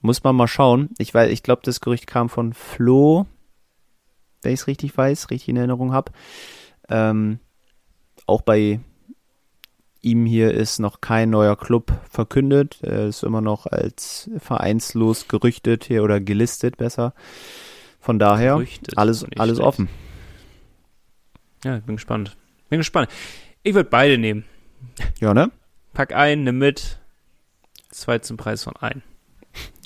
Speaker 2: muss man mal schauen. Ich weiß, ich glaube, das Gerücht kam von Flo, wenn ich es richtig weiß, richtig in Erinnerung habe. Ähm, auch bei ihm hier ist noch kein neuer Club verkündet. Er ist immer noch als vereinslos gerüchtet hier oder gelistet besser. Von daher gerüchtet, alles, alles schlecht. offen.
Speaker 1: Ja, ich bin gespannt. Bin gespannt. Ich würde beide nehmen.
Speaker 2: Ja, ne?
Speaker 1: Pack ein, nimm mit. Zwei zum Preis von ein.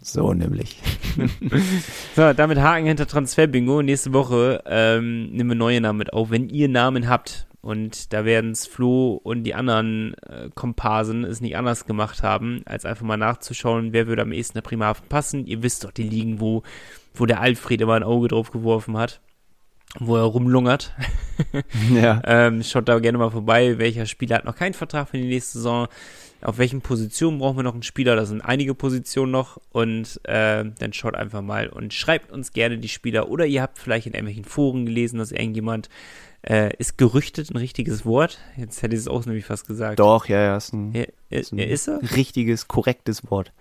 Speaker 2: So nämlich.
Speaker 1: so, damit Haken hinter Transfer-Bingo. Nächste Woche ähm, nehmen wir neue Namen mit auf. Wenn ihr Namen habt und da werden es Flo und die anderen äh, Komparsen es nicht anders gemacht haben, als einfach mal nachzuschauen, wer würde am ehesten der Primarhafen passen. Ihr wisst doch die Ligen, wo, wo der Alfred immer ein Auge drauf geworfen hat wo er rumlungert. ja. ähm, schaut da gerne mal vorbei, welcher Spieler hat noch keinen Vertrag für die nächste Saison auf welchen Positionen brauchen wir noch einen Spieler, da sind einige Positionen noch und äh, dann schaut einfach mal und schreibt uns gerne die Spieler oder ihr habt vielleicht in irgendwelchen Foren gelesen, dass irgendjemand äh, ist gerüchtet ein richtiges Wort? Jetzt hätte ich es auch nämlich fast gesagt.
Speaker 2: Doch, ja, ja, ist ein,
Speaker 1: ja, ist, ein ist er?
Speaker 2: richtiges, korrektes Wort.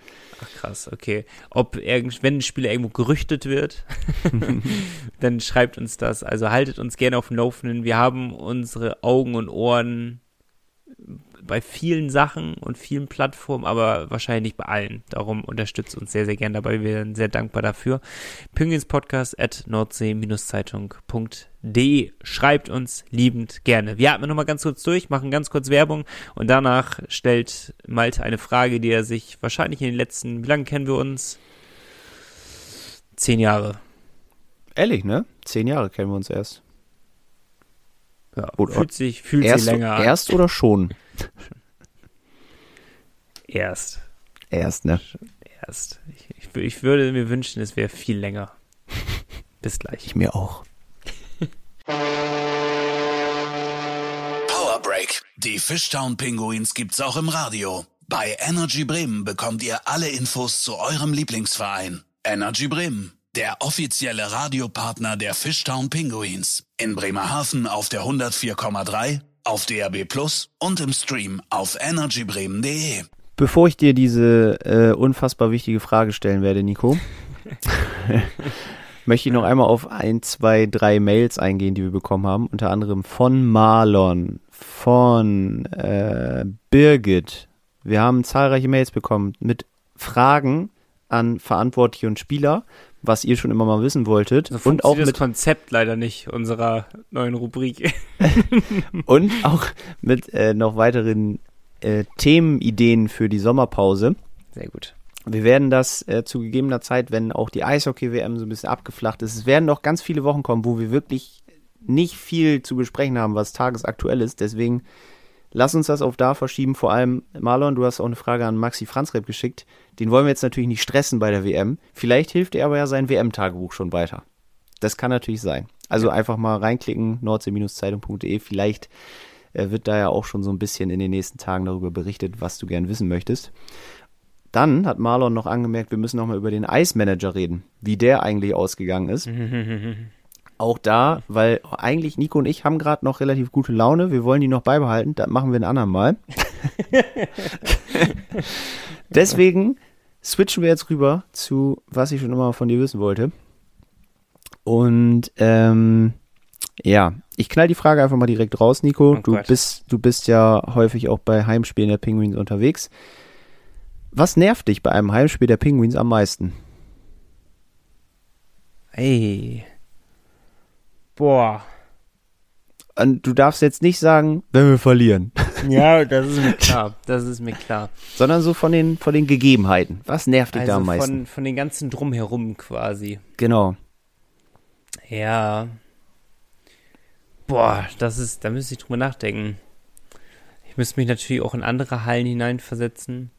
Speaker 1: Ach krass, okay. Ob irgend, wenn ein Spieler irgendwo gerüchtet wird, dann schreibt uns das. Also haltet uns gerne auf dem Laufenden. Wir haben unsere Augen und Ohren bei vielen Sachen und vielen Plattformen, aber wahrscheinlich nicht bei allen. Darum unterstützt uns sehr, sehr gern dabei. Wir sind sehr dankbar dafür. Pinguinspodcast at nordsee-zeitung.de. Schreibt uns liebend gerne. Wir atmen nochmal ganz kurz durch, machen ganz kurz Werbung und danach stellt Malte eine Frage, die er sich wahrscheinlich in den letzten, wie lange kennen wir uns? Zehn Jahre.
Speaker 2: Ehrlich, ne? Zehn Jahre kennen wir uns erst.
Speaker 1: Ja, oder fühlt sich, fühlt
Speaker 2: erst,
Speaker 1: sich länger
Speaker 2: an. Erst oder schon?
Speaker 1: Erst.
Speaker 2: Erst, ne?
Speaker 1: Erst. Ich, ich, ich würde mir wünschen, es wäre viel länger. Bis gleich.
Speaker 2: Ich mir auch.
Speaker 3: Power Break. Die Fishtown Pinguins gibt's auch im Radio. Bei Energy Bremen bekommt ihr alle Infos zu eurem Lieblingsverein. Energy Bremen der offizielle Radiopartner der Fishtown Pinguins. In Bremerhaven auf der 104,3, auf DAB Plus und im Stream auf energybremen.de.
Speaker 2: Bevor ich dir diese äh, unfassbar wichtige Frage stellen werde, Nico, möchte ich noch einmal auf ein, zwei, drei Mails eingehen, die wir bekommen haben. Unter anderem von Marlon, von äh, Birgit. Wir haben zahlreiche Mails bekommen mit Fragen an Verantwortliche und Spieler was ihr schon immer mal wissen wolltet.
Speaker 1: So und auch mit Konzept leider nicht unserer neuen Rubrik.
Speaker 2: und auch mit äh, noch weiteren äh, Themenideen für die Sommerpause.
Speaker 1: Sehr gut.
Speaker 2: Wir werden das äh, zu gegebener Zeit, wenn auch die Eishockey-WM so ein bisschen abgeflacht ist, es werden noch ganz viele Wochen kommen, wo wir wirklich nicht viel zu besprechen haben, was tagesaktuell ist. Deswegen lass uns das auf da verschieben. Vor allem, Marlon, du hast auch eine Frage an Maxi Franzreb geschickt. Den wollen wir jetzt natürlich nicht stressen bei der WM. Vielleicht hilft er aber ja sein WM-Tagebuch schon weiter. Das kann natürlich sein. Also einfach mal reinklicken, nordsee-zeitung.de. Vielleicht äh, wird da ja auch schon so ein bisschen in den nächsten Tagen darüber berichtet, was du gern wissen möchtest. Dann hat Marlon noch angemerkt, wir müssen noch mal über den Eismanager reden, wie der eigentlich ausgegangen ist. auch da, weil eigentlich Nico und ich haben gerade noch relativ gute Laune. Wir wollen die noch beibehalten. Das machen wir ein andermal. Deswegen switchen wir jetzt rüber zu, was ich schon immer von dir wissen wollte. Und ähm, ja, ich knall die Frage einfach mal direkt raus, Nico. Oh du bist, du bist ja häufig auch bei Heimspielen der Penguins unterwegs. Was nervt dich bei einem Heimspiel der Penguins am meisten?
Speaker 1: Ey. Boah.
Speaker 2: Und du darfst jetzt nicht sagen, wenn wir verlieren.
Speaker 1: Ja, das ist mir klar. Das ist mir klar.
Speaker 2: Sondern so von den, von den Gegebenheiten. Was nervt dich also da am meisten?
Speaker 1: Von, von den ganzen Drumherum quasi.
Speaker 2: Genau.
Speaker 1: Ja. Boah, das ist, da müsste ich drüber nachdenken. Ich müsste mich natürlich auch in andere Hallen hineinversetzen.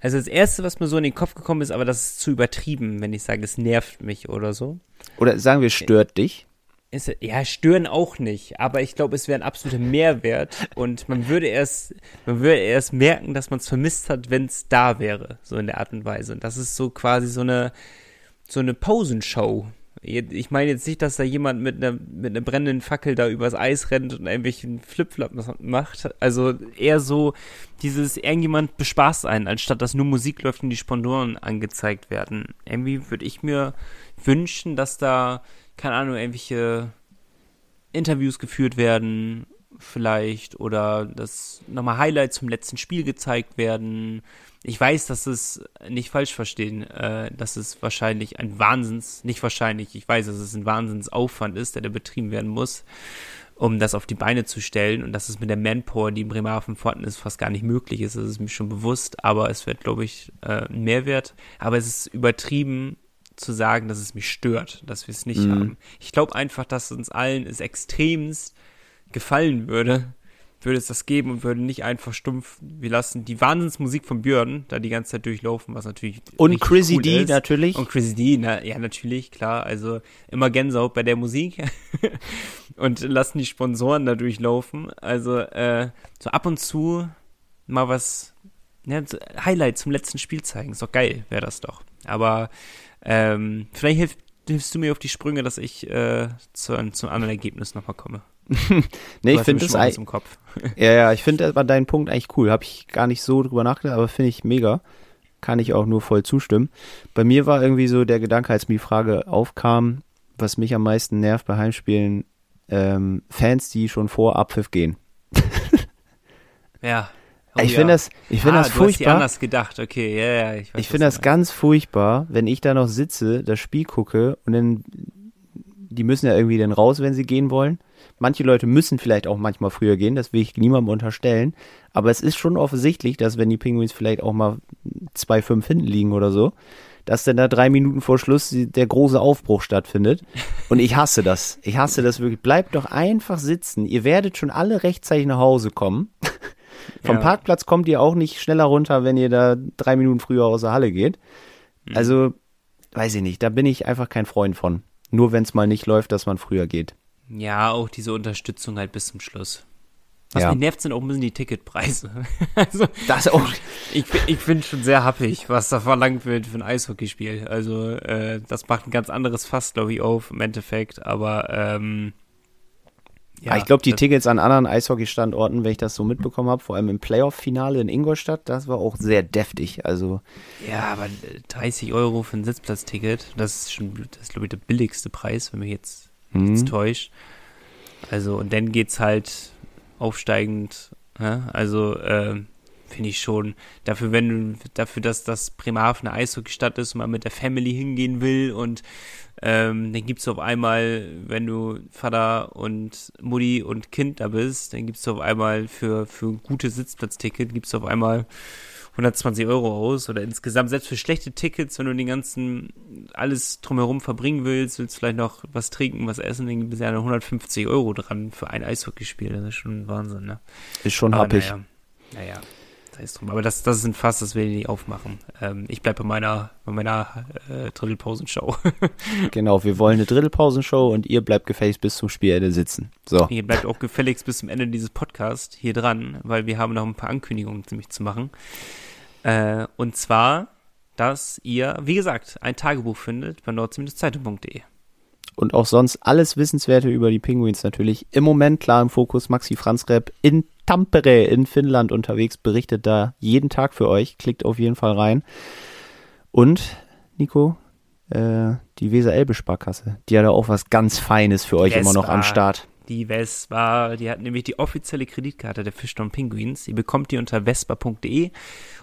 Speaker 1: Also das Erste, was mir so in den Kopf gekommen ist, aber das ist zu übertrieben, wenn ich sage, es nervt mich oder so.
Speaker 2: Oder sagen wir, stört dich?
Speaker 1: Ist, ja, stören auch nicht, aber ich glaube, es wäre ein absoluter Mehrwert und man würde erst, man würde erst merken, dass man es vermisst hat, wenn es da wäre, so in der Art und Weise. Und das ist so quasi so eine, so eine Posenshow, ich meine jetzt nicht, dass da jemand mit einer, mit einer brennenden Fackel da übers Eis rennt und irgendwelchen Flipflop macht. Also eher so dieses, irgendjemand bespaßt einen, anstatt dass nur Musik läuft und die Sponsoren angezeigt werden. Irgendwie würde ich mir wünschen, dass da, keine Ahnung, irgendwelche Interviews geführt werden, vielleicht, oder dass nochmal Highlights zum letzten Spiel gezeigt werden ich weiß, dass es nicht falsch verstehen, äh, dass es wahrscheinlich ein Wahnsinns, nicht wahrscheinlich, ich weiß, dass es ein Wahnsinnsaufwand ist, der da betrieben werden muss, um das auf die Beine zu stellen und dass es mit der Manpower, die in Bremerhaven vorhanden ist, fast gar nicht möglich ist. Das ist mir schon bewusst, aber es wird, glaube ich, äh, ein Mehrwert. Aber es ist übertrieben zu sagen, dass es mich stört, dass wir es nicht mhm. haben. Ich glaube einfach, dass uns allen es extremst gefallen würde, würde es das geben und würde nicht einfach stumpf, wir lassen die Wahnsinnsmusik von Björn da die ganze Zeit durchlaufen, was natürlich.
Speaker 2: Und Chrissy cool D ist. natürlich.
Speaker 1: Und Chrissy D, na, ja, natürlich, klar. Also immer Gänsehaut bei der Musik. und lassen die Sponsoren da durchlaufen. Also, äh, so ab und zu mal was, ja, so Highlight zum letzten Spiel zeigen. Ist doch geil, wäre das doch. Aber ähm, vielleicht hilft, hilfst du mir auf die Sprünge, dass ich äh, zu, zu einem anderen Ergebnis nochmal komme.
Speaker 2: nee, ich finde das eigentlich. ja, ja, ich finde aber deinen Punkt eigentlich cool. Habe ich gar nicht so drüber nachgedacht, aber finde ich mega. Kann ich auch nur voll zustimmen. Bei mir war irgendwie so der Gedanke, als mir die Frage aufkam, was mich am meisten nervt bei Heimspielen, ähm, Fans, die schon vor Abpfiff gehen.
Speaker 1: ja.
Speaker 2: Oh, ich finde ja. das, ich finde ah, das furchtbar.
Speaker 1: Hast anders gedacht, okay, ja, ja.
Speaker 2: Ich, ich finde das ganz furchtbar, wenn ich da noch sitze, das Spiel gucke und dann, die müssen ja irgendwie dann raus, wenn sie gehen wollen. Manche Leute müssen vielleicht auch manchmal früher gehen, das will ich niemandem unterstellen. Aber es ist schon offensichtlich, dass wenn die Penguins vielleicht auch mal 2-5 hinten liegen oder so, dass dann da drei Minuten vor Schluss der große Aufbruch stattfindet. Und ich hasse das. Ich hasse das wirklich. Bleibt doch einfach sitzen. Ihr werdet schon alle rechtzeitig nach Hause kommen. Vom ja. Parkplatz kommt ihr auch nicht schneller runter, wenn ihr da drei Minuten früher aus der Halle geht. Mhm. Also, weiß ich nicht, da bin ich einfach kein Freund von. Nur wenn es mal nicht läuft, dass man früher geht.
Speaker 1: Ja, auch diese Unterstützung halt bis zum Schluss. Was ja. mich nervt, sind auch ein bisschen die Ticketpreise. also, das auch. Ich, ich finde schon sehr happig, was da verlangt wird für ein Eishockeyspiel. Also, äh, das macht ein ganz anderes Fass, glaube ich, auf im Endeffekt. Aber ähm,
Speaker 2: ja, ich glaube, die Tickets an anderen Eishockey-Standorten, wenn ich das so mitbekommen habe, vor allem im Playoff-Finale in Ingolstadt, das war auch sehr deftig. Also
Speaker 1: ja, aber 30 Euro für ein Sitzplatzticket, das ist schon, das ist glaube ich der billigste Preis, wenn mich jetzt mhm. nichts täuscht. Also und dann geht's halt aufsteigend. Ja? Also äh, finde ich schon dafür, wenn du dafür, dass das Bremerhaven eine Eishockey-Stadt ist und man mit der Family hingehen will und ähm, dann gibt's auf einmal, wenn du Vater und Mutti und Kind da bist, dann gibt's auf einmal für, für ein gutes Sitzplatzticket, gibt's auf einmal 120 Euro aus oder insgesamt, selbst für schlechte Tickets, wenn du den ganzen, alles drumherum verbringen willst, willst vielleicht noch was trinken, was essen, dann gibt es ja 150 Euro dran für ein Eishockeyspiel. Das ist schon Wahnsinn, ne?
Speaker 2: Ist schon happig.
Speaker 1: Naja, naja sei es drum. Aber das, das ist ein Fass, das will ich nicht aufmachen. Ähm, ich bleibe bei meiner, bei meiner äh, Drittelpausenshow.
Speaker 2: genau, wir wollen eine Drittelpausenshow und ihr bleibt gefälligst bis zum Spielende sitzen. So.
Speaker 1: Ihr bleibt auch gefälligst bis zum Ende dieses Podcasts hier dran, weil wir haben noch ein paar Ankündigungen ziemlich zu machen. Äh, und zwar, dass ihr, wie gesagt, ein Tagebuch findet bei nordsee-zeitung.de
Speaker 2: und auch sonst alles Wissenswerte über die Penguins natürlich. Im Moment klar im Fokus Maxi Franz Repp in Tampere in Finnland unterwegs, berichtet da jeden Tag für euch. Klickt auf jeden Fall rein. Und, Nico, äh, die Weser-Elbe-Sparkasse, die hat da auch was ganz Feines für euch Vespa, immer noch am Start.
Speaker 1: Die Vespa, die hat nämlich die offizielle Kreditkarte der Fischtown Penguins. Ihr bekommt die unter vespa.de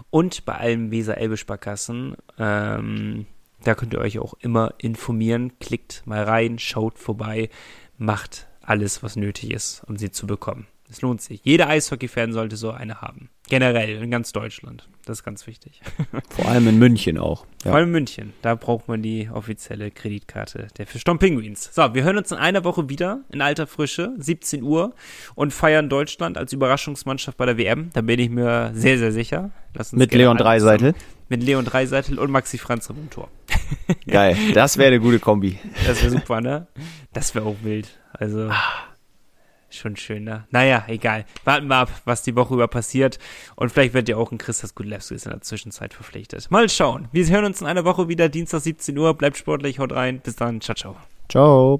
Speaker 1: und bei allen Weser-Elbe-Sparkassen. Ähm, da könnt ihr euch auch immer informieren. Klickt mal rein, schaut vorbei, macht alles, was nötig ist, um sie zu bekommen. Es lohnt sich. Jeder Eishockey-Fan sollte so eine haben. Generell in ganz Deutschland. Das ist ganz wichtig.
Speaker 2: Vor allem in München auch.
Speaker 1: Ja. Vor allem in München. Da braucht man die offizielle Kreditkarte der Fischtown Penguins. So, wir hören uns in einer Woche wieder in alter Frische, 17 Uhr und feiern Deutschland als Überraschungsmannschaft bei der WM. Da bin ich mir sehr, sehr sicher.
Speaker 2: Mit Leon Dreiseitel.
Speaker 1: Mit Leon Dreiseitel und Maxi Franz im Tor.
Speaker 2: Geil. Das wäre eine gute Kombi.
Speaker 1: Das wäre super, ne? Das wäre auch wild. Also. Ah. Schon schön, ne? Naja, egal. Warten wir ab, was die Woche über passiert. Und vielleicht wird ja auch ein Christas Gudlewskis in der Zwischenzeit verpflichtet. Mal schauen. Wir hören uns in einer Woche wieder, Dienstag 17 Uhr. Bleibt sportlich, haut rein. Bis dann. Ciao, ciao.
Speaker 2: Ciao.